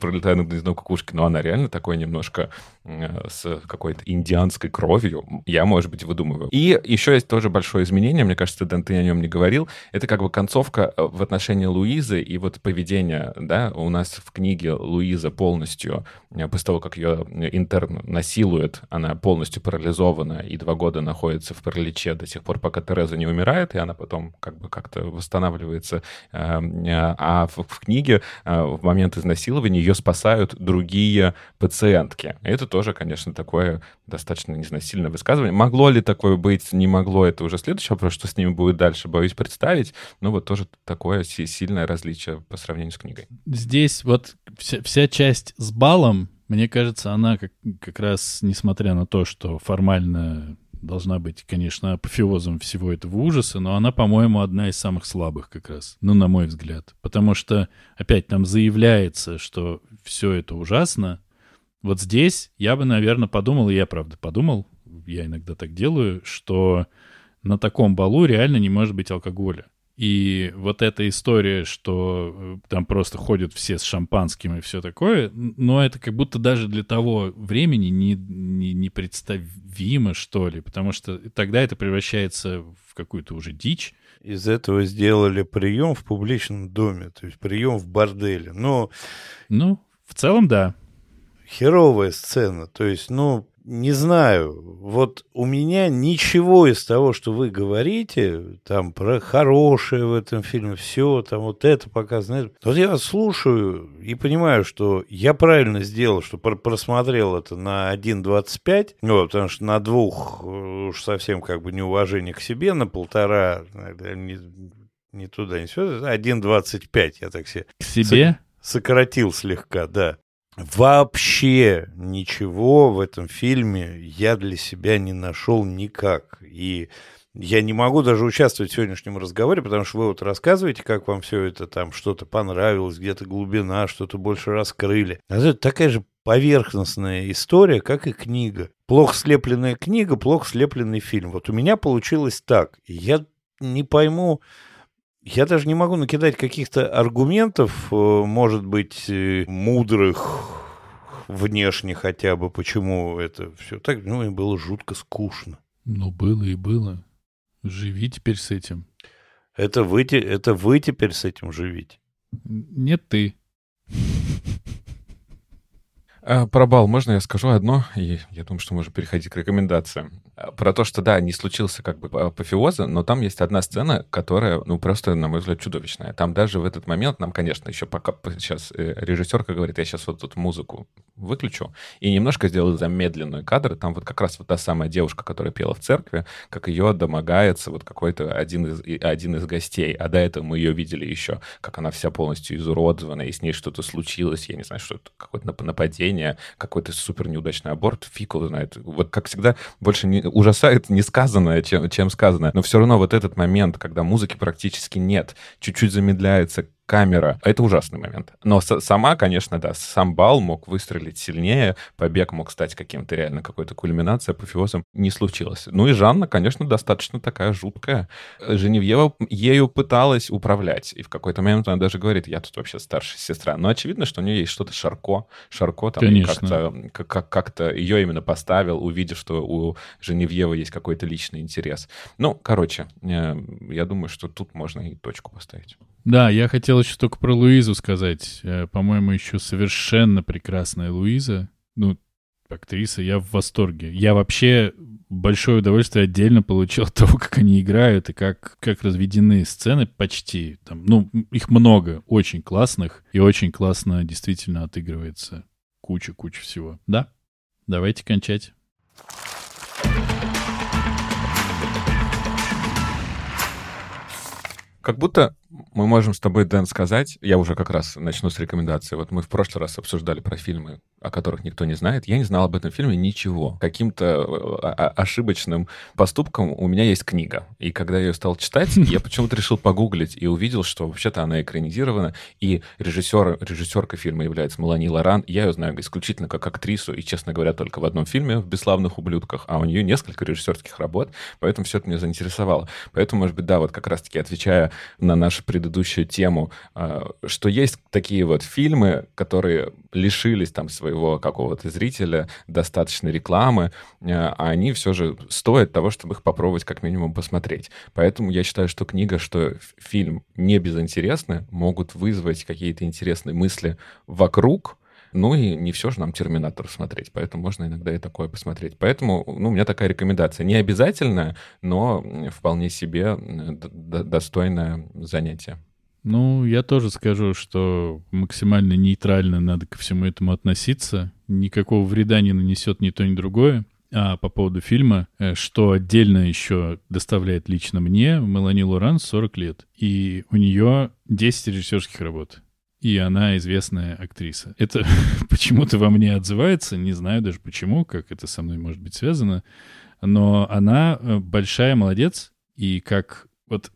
«Пролетая над гнездом кукушки», но она реально такой немножко э, с какой-то индианской кровью. Я, может быть, выдумываю. И еще есть тоже большое изменение, мне кажется, Дэн, ты о нем не говорил. Это как бы концовка э, в отношении Луизы и вот поведение, да, у нас в книге Луиза полностью, э, после того, как ее интерн насилует, она полностью парализована и два года находится в параличе до сих пор, пока Тереза не умирает, и она потом как бы как-то восстанавливается. Эм, э, а в, книге э, в момент изнасилования ее спасают другие пациентки. Это тоже, конечно, такое достаточно, не знаю, сильное высказывание. Могло ли такое быть, не могло, это уже следующий вопрос, что с ними будет дальше, боюсь представить. Но вот тоже такое сильное различие по сравнению с книгой. Здесь вот вся, вся часть с балом, мне кажется, она как, как раз, несмотря на то, что формально должна быть, конечно, апофеозом всего этого ужаса, но она, по-моему, одна из самых слабых как раз, ну, на мой взгляд. Потому что, опять, там заявляется, что все это ужасно. Вот здесь я бы, наверное, подумал, и я, правда, подумал, я иногда так делаю, что на таком балу реально не может быть алкоголя. И вот эта история, что э, там просто ходят все с шампанским и все такое, но это как будто даже для того времени не, не, непредставимо, что ли, потому что тогда это превращается в какую-то уже дичь. Из этого сделали прием в публичном доме, то есть прием в борделе. Но... Ну, в целом, да. Херовая сцена. То есть, ну, не знаю, вот у меня ничего из того, что вы говорите, там про хорошее в этом фильме, все, там вот это показано. Вот я вас слушаю и понимаю, что я правильно сделал, что просмотрел это на 1.25, ну, потому что на двух э, уж совсем как бы неуважение к себе, на полтора, не, не туда, не сюда, 1.25 я так себе... К себе? Сократил слегка, да. Вообще ничего в этом фильме я для себя не нашел никак. И я не могу даже участвовать в сегодняшнем разговоре, потому что вы вот рассказываете, как вам все это там что-то понравилось, где-то глубина, что-то больше раскрыли. А это такая же поверхностная история, как и книга. Плохо слепленная книга, плохо слепленный фильм. Вот у меня получилось так. Я не пойму, я даже не могу накидать каких-то аргументов, э, может быть, э, мудрых внешне хотя бы, почему это все так, ну, и было жутко скучно. Ну, было и было. Живи теперь с этим. Это вы, это вы теперь с этим живите. Нет, ты. А, про бал можно я скажу одно, и я думаю, что можем переходить к рекомендациям. Про то, что, да, не случился как бы апофеоза, но там есть одна сцена, которая, ну, просто, на мой взгляд, чудовищная. Там даже в этот момент нам, конечно, еще пока сейчас э, режиссерка говорит, я сейчас вот тут музыку выключу, и немножко сделаю замедленные кадры. Там вот как раз вот та самая девушка, которая пела в церкви, как ее домогается вот какой-то один из, один из гостей, а до этого мы ее видели еще, как она вся полностью изуродована, и с ней что-то случилось, я не знаю, что это, какое-то нападение, какой-то супер неудачный аборт, его знает. Вот как всегда, больше не, ужасает несказанное, чем, чем сказанное. Но все равно вот этот момент, когда музыки практически нет, чуть-чуть замедляется камера. Это ужасный момент. Но сама, конечно, да, сам бал мог выстрелить сильнее, побег мог стать каким-то реально какой-то кульминацией, апофеозом. Не случилось. Ну и Жанна, конечно, достаточно такая жуткая. Женевьева ею пыталась управлять. И в какой-то момент она даже говорит, я тут вообще старшая сестра. Но очевидно, что у нее есть что-то Шарко. Шарко там как-то, как- как-то ее именно поставил, увидев, что у Женевьева есть какой-то личный интерес. Ну, короче, э, я думаю, что тут можно и точку поставить. Да, я хотел еще только про Луизу сказать. Э, по-моему, еще совершенно прекрасная Луиза. Ну, актриса, я в восторге. Я вообще большое удовольствие отдельно получил от того, как они играют и как, как разведены сцены почти. Там, ну, их много, очень классных, и очень классно действительно отыгрывается куча-куча всего. Да, давайте кончать. Как будто Мы можем с тобой, Дэн, сказать, я уже как раз начну с рекомендации. Вот мы в прошлый раз обсуждали про фильмы, о которых никто не знает. Я не знал об этом фильме ничего. Каким-то э, ошибочным поступком у меня есть книга. И когда я ее стал читать, я почему-то решил погуглить и увидел, что вообще-то она экранизирована, и режиссер, режиссерка фильма является Мелани Лоран. Я ее знаю исключительно как актрису, и, честно говоря, только в одном фильме, в «Бесславных ублюдках», а у нее несколько режиссерских работ, поэтому все это меня заинтересовало. Поэтому, может быть, да, вот как раз-таки отвечая на нашу предыдущую тему, а, что есть такие вот фильмы, которые лишились там своего какого-то зрителя, достаточно рекламы, а они все же стоят того, чтобы их попробовать как минимум посмотреть. Поэтому я считаю, что книга, что фильм не безинтересный, могут вызвать какие-то интересные мысли вокруг, ну и не все же нам «Терминатор» смотреть, поэтому можно иногда и такое посмотреть. Поэтому ну, у меня такая рекомендация. Не обязательная, но вполне себе достойное занятие. Ну, я тоже скажу, что максимально нейтрально надо ко всему этому относиться. Никакого вреда не нанесет ни то, ни другое. А по поводу фильма, э, что отдельно еще доставляет лично мне, Мелани Лоран 40 лет. И у нее 10 режиссерских работ и она известная актриса. Это почему-то во мне отзывается, не знаю даже почему, как это со мной может быть связано, но она э, большая молодец, и как вот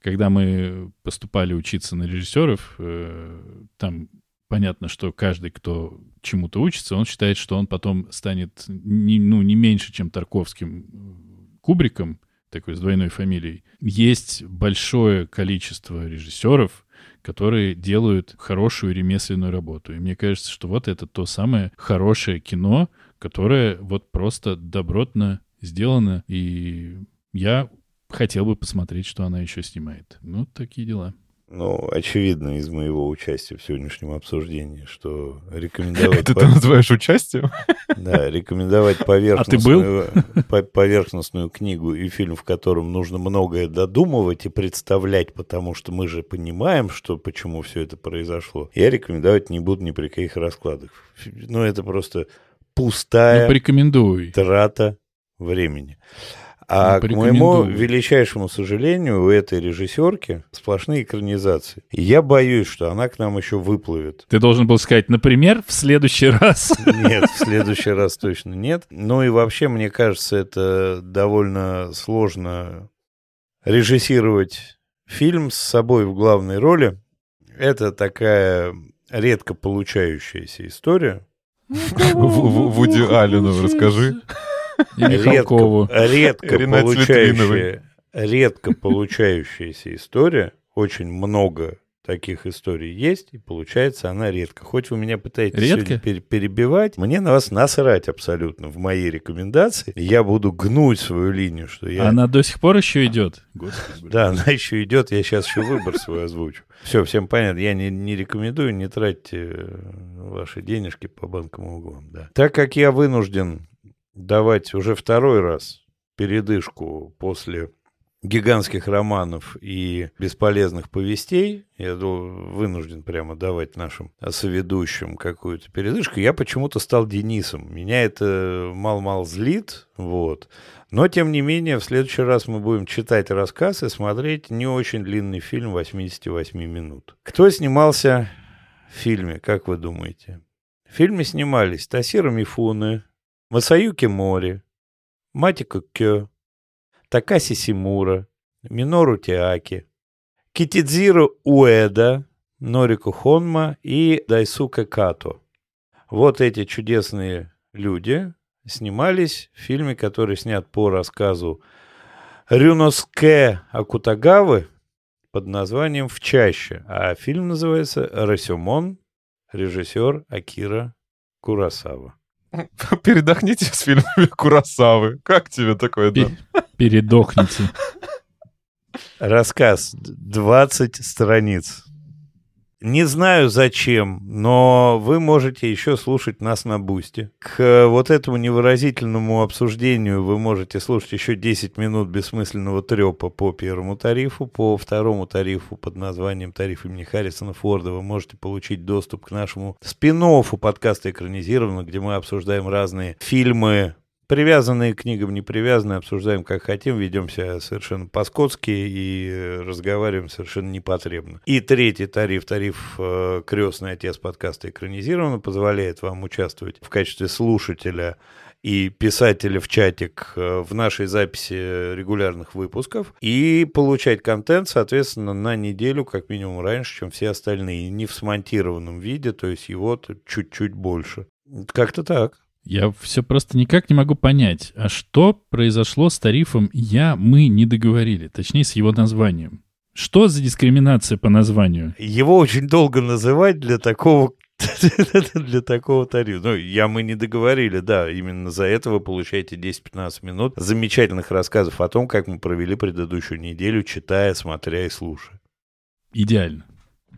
когда мы поступали учиться на режиссеров, э, там понятно, что каждый, кто чему-то учится, он считает, что он потом станет не, ну, не меньше, чем Тарковским э, Кубриком, такой с двойной фамилией. Есть большое количество режиссеров, которые делают хорошую ремесленную работу. И мне кажется, что вот это то самое хорошее кино, которое вот просто добротно сделано. И я хотел бы посмотреть, что она еще снимает. Ну, такие дела. Ну, очевидно из моего участия в сегодняшнем обсуждении, что рекомендовать... Это ты называешь участием? Да, рекомендовать поверхностную, поверхностную книгу и фильм, в котором нужно многое додумывать и представлять, потому что мы же понимаем, что почему все это произошло. Я рекомендовать не буду ни при каких раскладах. Ну, это просто пустая ну, трата времени. А ну, к моему величайшему сожалению, у этой режиссерки сплошные экранизации. И я боюсь, что она к нам еще выплывет. Ты должен был сказать, например, в следующий раз. Нет, в следующий раз точно нет. Ну и вообще, мне кажется, это довольно сложно режиссировать фильм с собой в главной роли. Это такая редко получающаяся история. Вуди Аллену расскажи редко, редко, получающая, редко получающаяся история, очень много таких историй есть, и получается она редко. Хоть вы меня пытаетесь редко? перебивать, мне на вас насрать абсолютно в моей рекомендации. Я буду гнуть свою линию, что я... Она до сих пор еще идет? Господи, да, она еще идет, я сейчас еще выбор свой озвучу. Все, всем понятно, я не, не рекомендую, не тратьте э, ваши денежки по банкам углам. Да. Так как я вынужден давать уже второй раз передышку после гигантских романов и бесполезных повестей, я вынужден прямо давать нашим соведущим какую-то передышку, я почему-то стал Денисом. Меня это мало-мало злит, вот. Но, тем не менее, в следующий раз мы будем читать рассказ и смотреть не очень длинный фильм 88 минут. Кто снимался в фильме, как вы думаете? В фильме снимались Тасира Мифуны, Масаюки Мори, Матико Кё, Такаси Симура, Минору Тиаки, Китидзиро Уэда, Норику Хонма и Дайсука Като. Вот эти чудесные люди снимались в фильме, который снят по рассказу Рюноске Акутагавы под названием «В чаще», а фильм называется «Расюмон», режиссер Акира Курасава. Передохните с фильмами Курасавы. Как тебе такое, да? Передохните. Рассказ. 20 страниц. Не знаю зачем, но вы можете еще слушать нас на Бусте. К вот этому невыразительному обсуждению вы можете слушать еще 10 минут бессмысленного трепа по первому тарифу. По второму тарифу под названием «Тариф имени Харрисона Форда» вы можете получить доступ к нашему спин подкаста «Экранизированно», где мы обсуждаем разные фильмы, Привязанные к книгам, не привязанные, обсуждаем как хотим, ведем себя совершенно по-скотски и разговариваем совершенно непотребно. И третий тариф, тариф э, «Крестный отец» подкаста экранизированно позволяет вам участвовать в качестве слушателя и писателя в чатик э, в нашей записи регулярных выпусков и получать контент, соответственно, на неделю как минимум раньше, чем все остальные, не в смонтированном виде, то есть его чуть-чуть больше. Как-то так. Я все просто никак не могу понять, а что произошло с тарифом «Я, мы» не договорили, точнее, с его названием. Что за дискриминация по названию? Его очень долго называть для такого для такого тарифа. Ну, я мы не договорили, да, именно за это вы получаете 10-15 минут замечательных рассказов о том, как мы провели предыдущую неделю, читая, смотря и слушая. Идеально.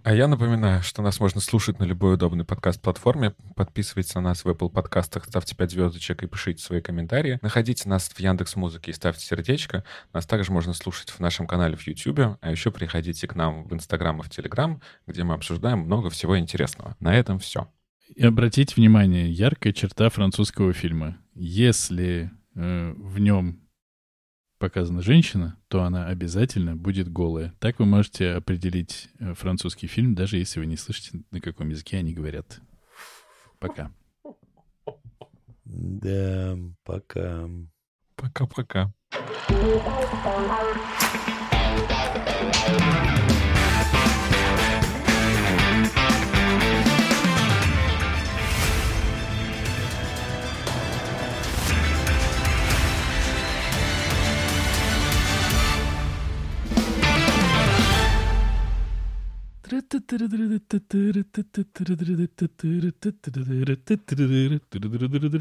А я напоминаю, что нас можно слушать на любой удобной подкаст-платформе. Подписывайтесь на нас в Apple подкастах, ставьте 5 звездочек и пишите свои комментарии. Находите нас в Яндекс Музыке и ставьте сердечко. Нас также можно слушать в нашем канале в YouTube, а еще приходите к нам в Инстаграм и в Телеграм, где мы обсуждаем много всего интересного. На этом все. И обратите внимание, яркая черта французского фильма. Если э, в нем показана женщина, то она обязательно будет голая. Так вы можете определить э, французский фильм, даже если вы не слышите, на каком языке они говорят. Пока. Да, пока. Пока-пока.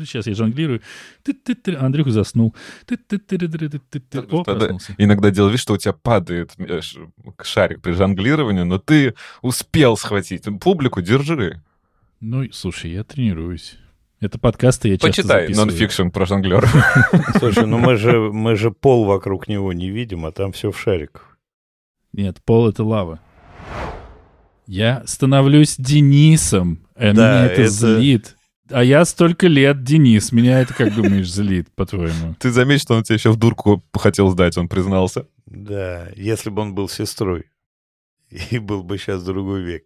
Сейчас я жонглирую. Андрюха заснул. О. Иногда делал вид, что у тебя падает шарик при жонглировании, но ты успел схватить. Публику держи. Ну, слушай, я тренируюсь. Это подкасты я Почитай часто нонфикшн про жонглер. Слушай, ну мы же, мы же пол вокруг него не видим, а там все в шариках. Нет, пол — это лава. Я становлюсь Денисом, а да, меня это, это злит. А я столько лет Денис. Меня это, как думаешь, злит, по-твоему? Ты заметь, что он тебе еще в дурку хотел сдать, он признался. Да, если бы он был сестрой. И был бы сейчас другой век.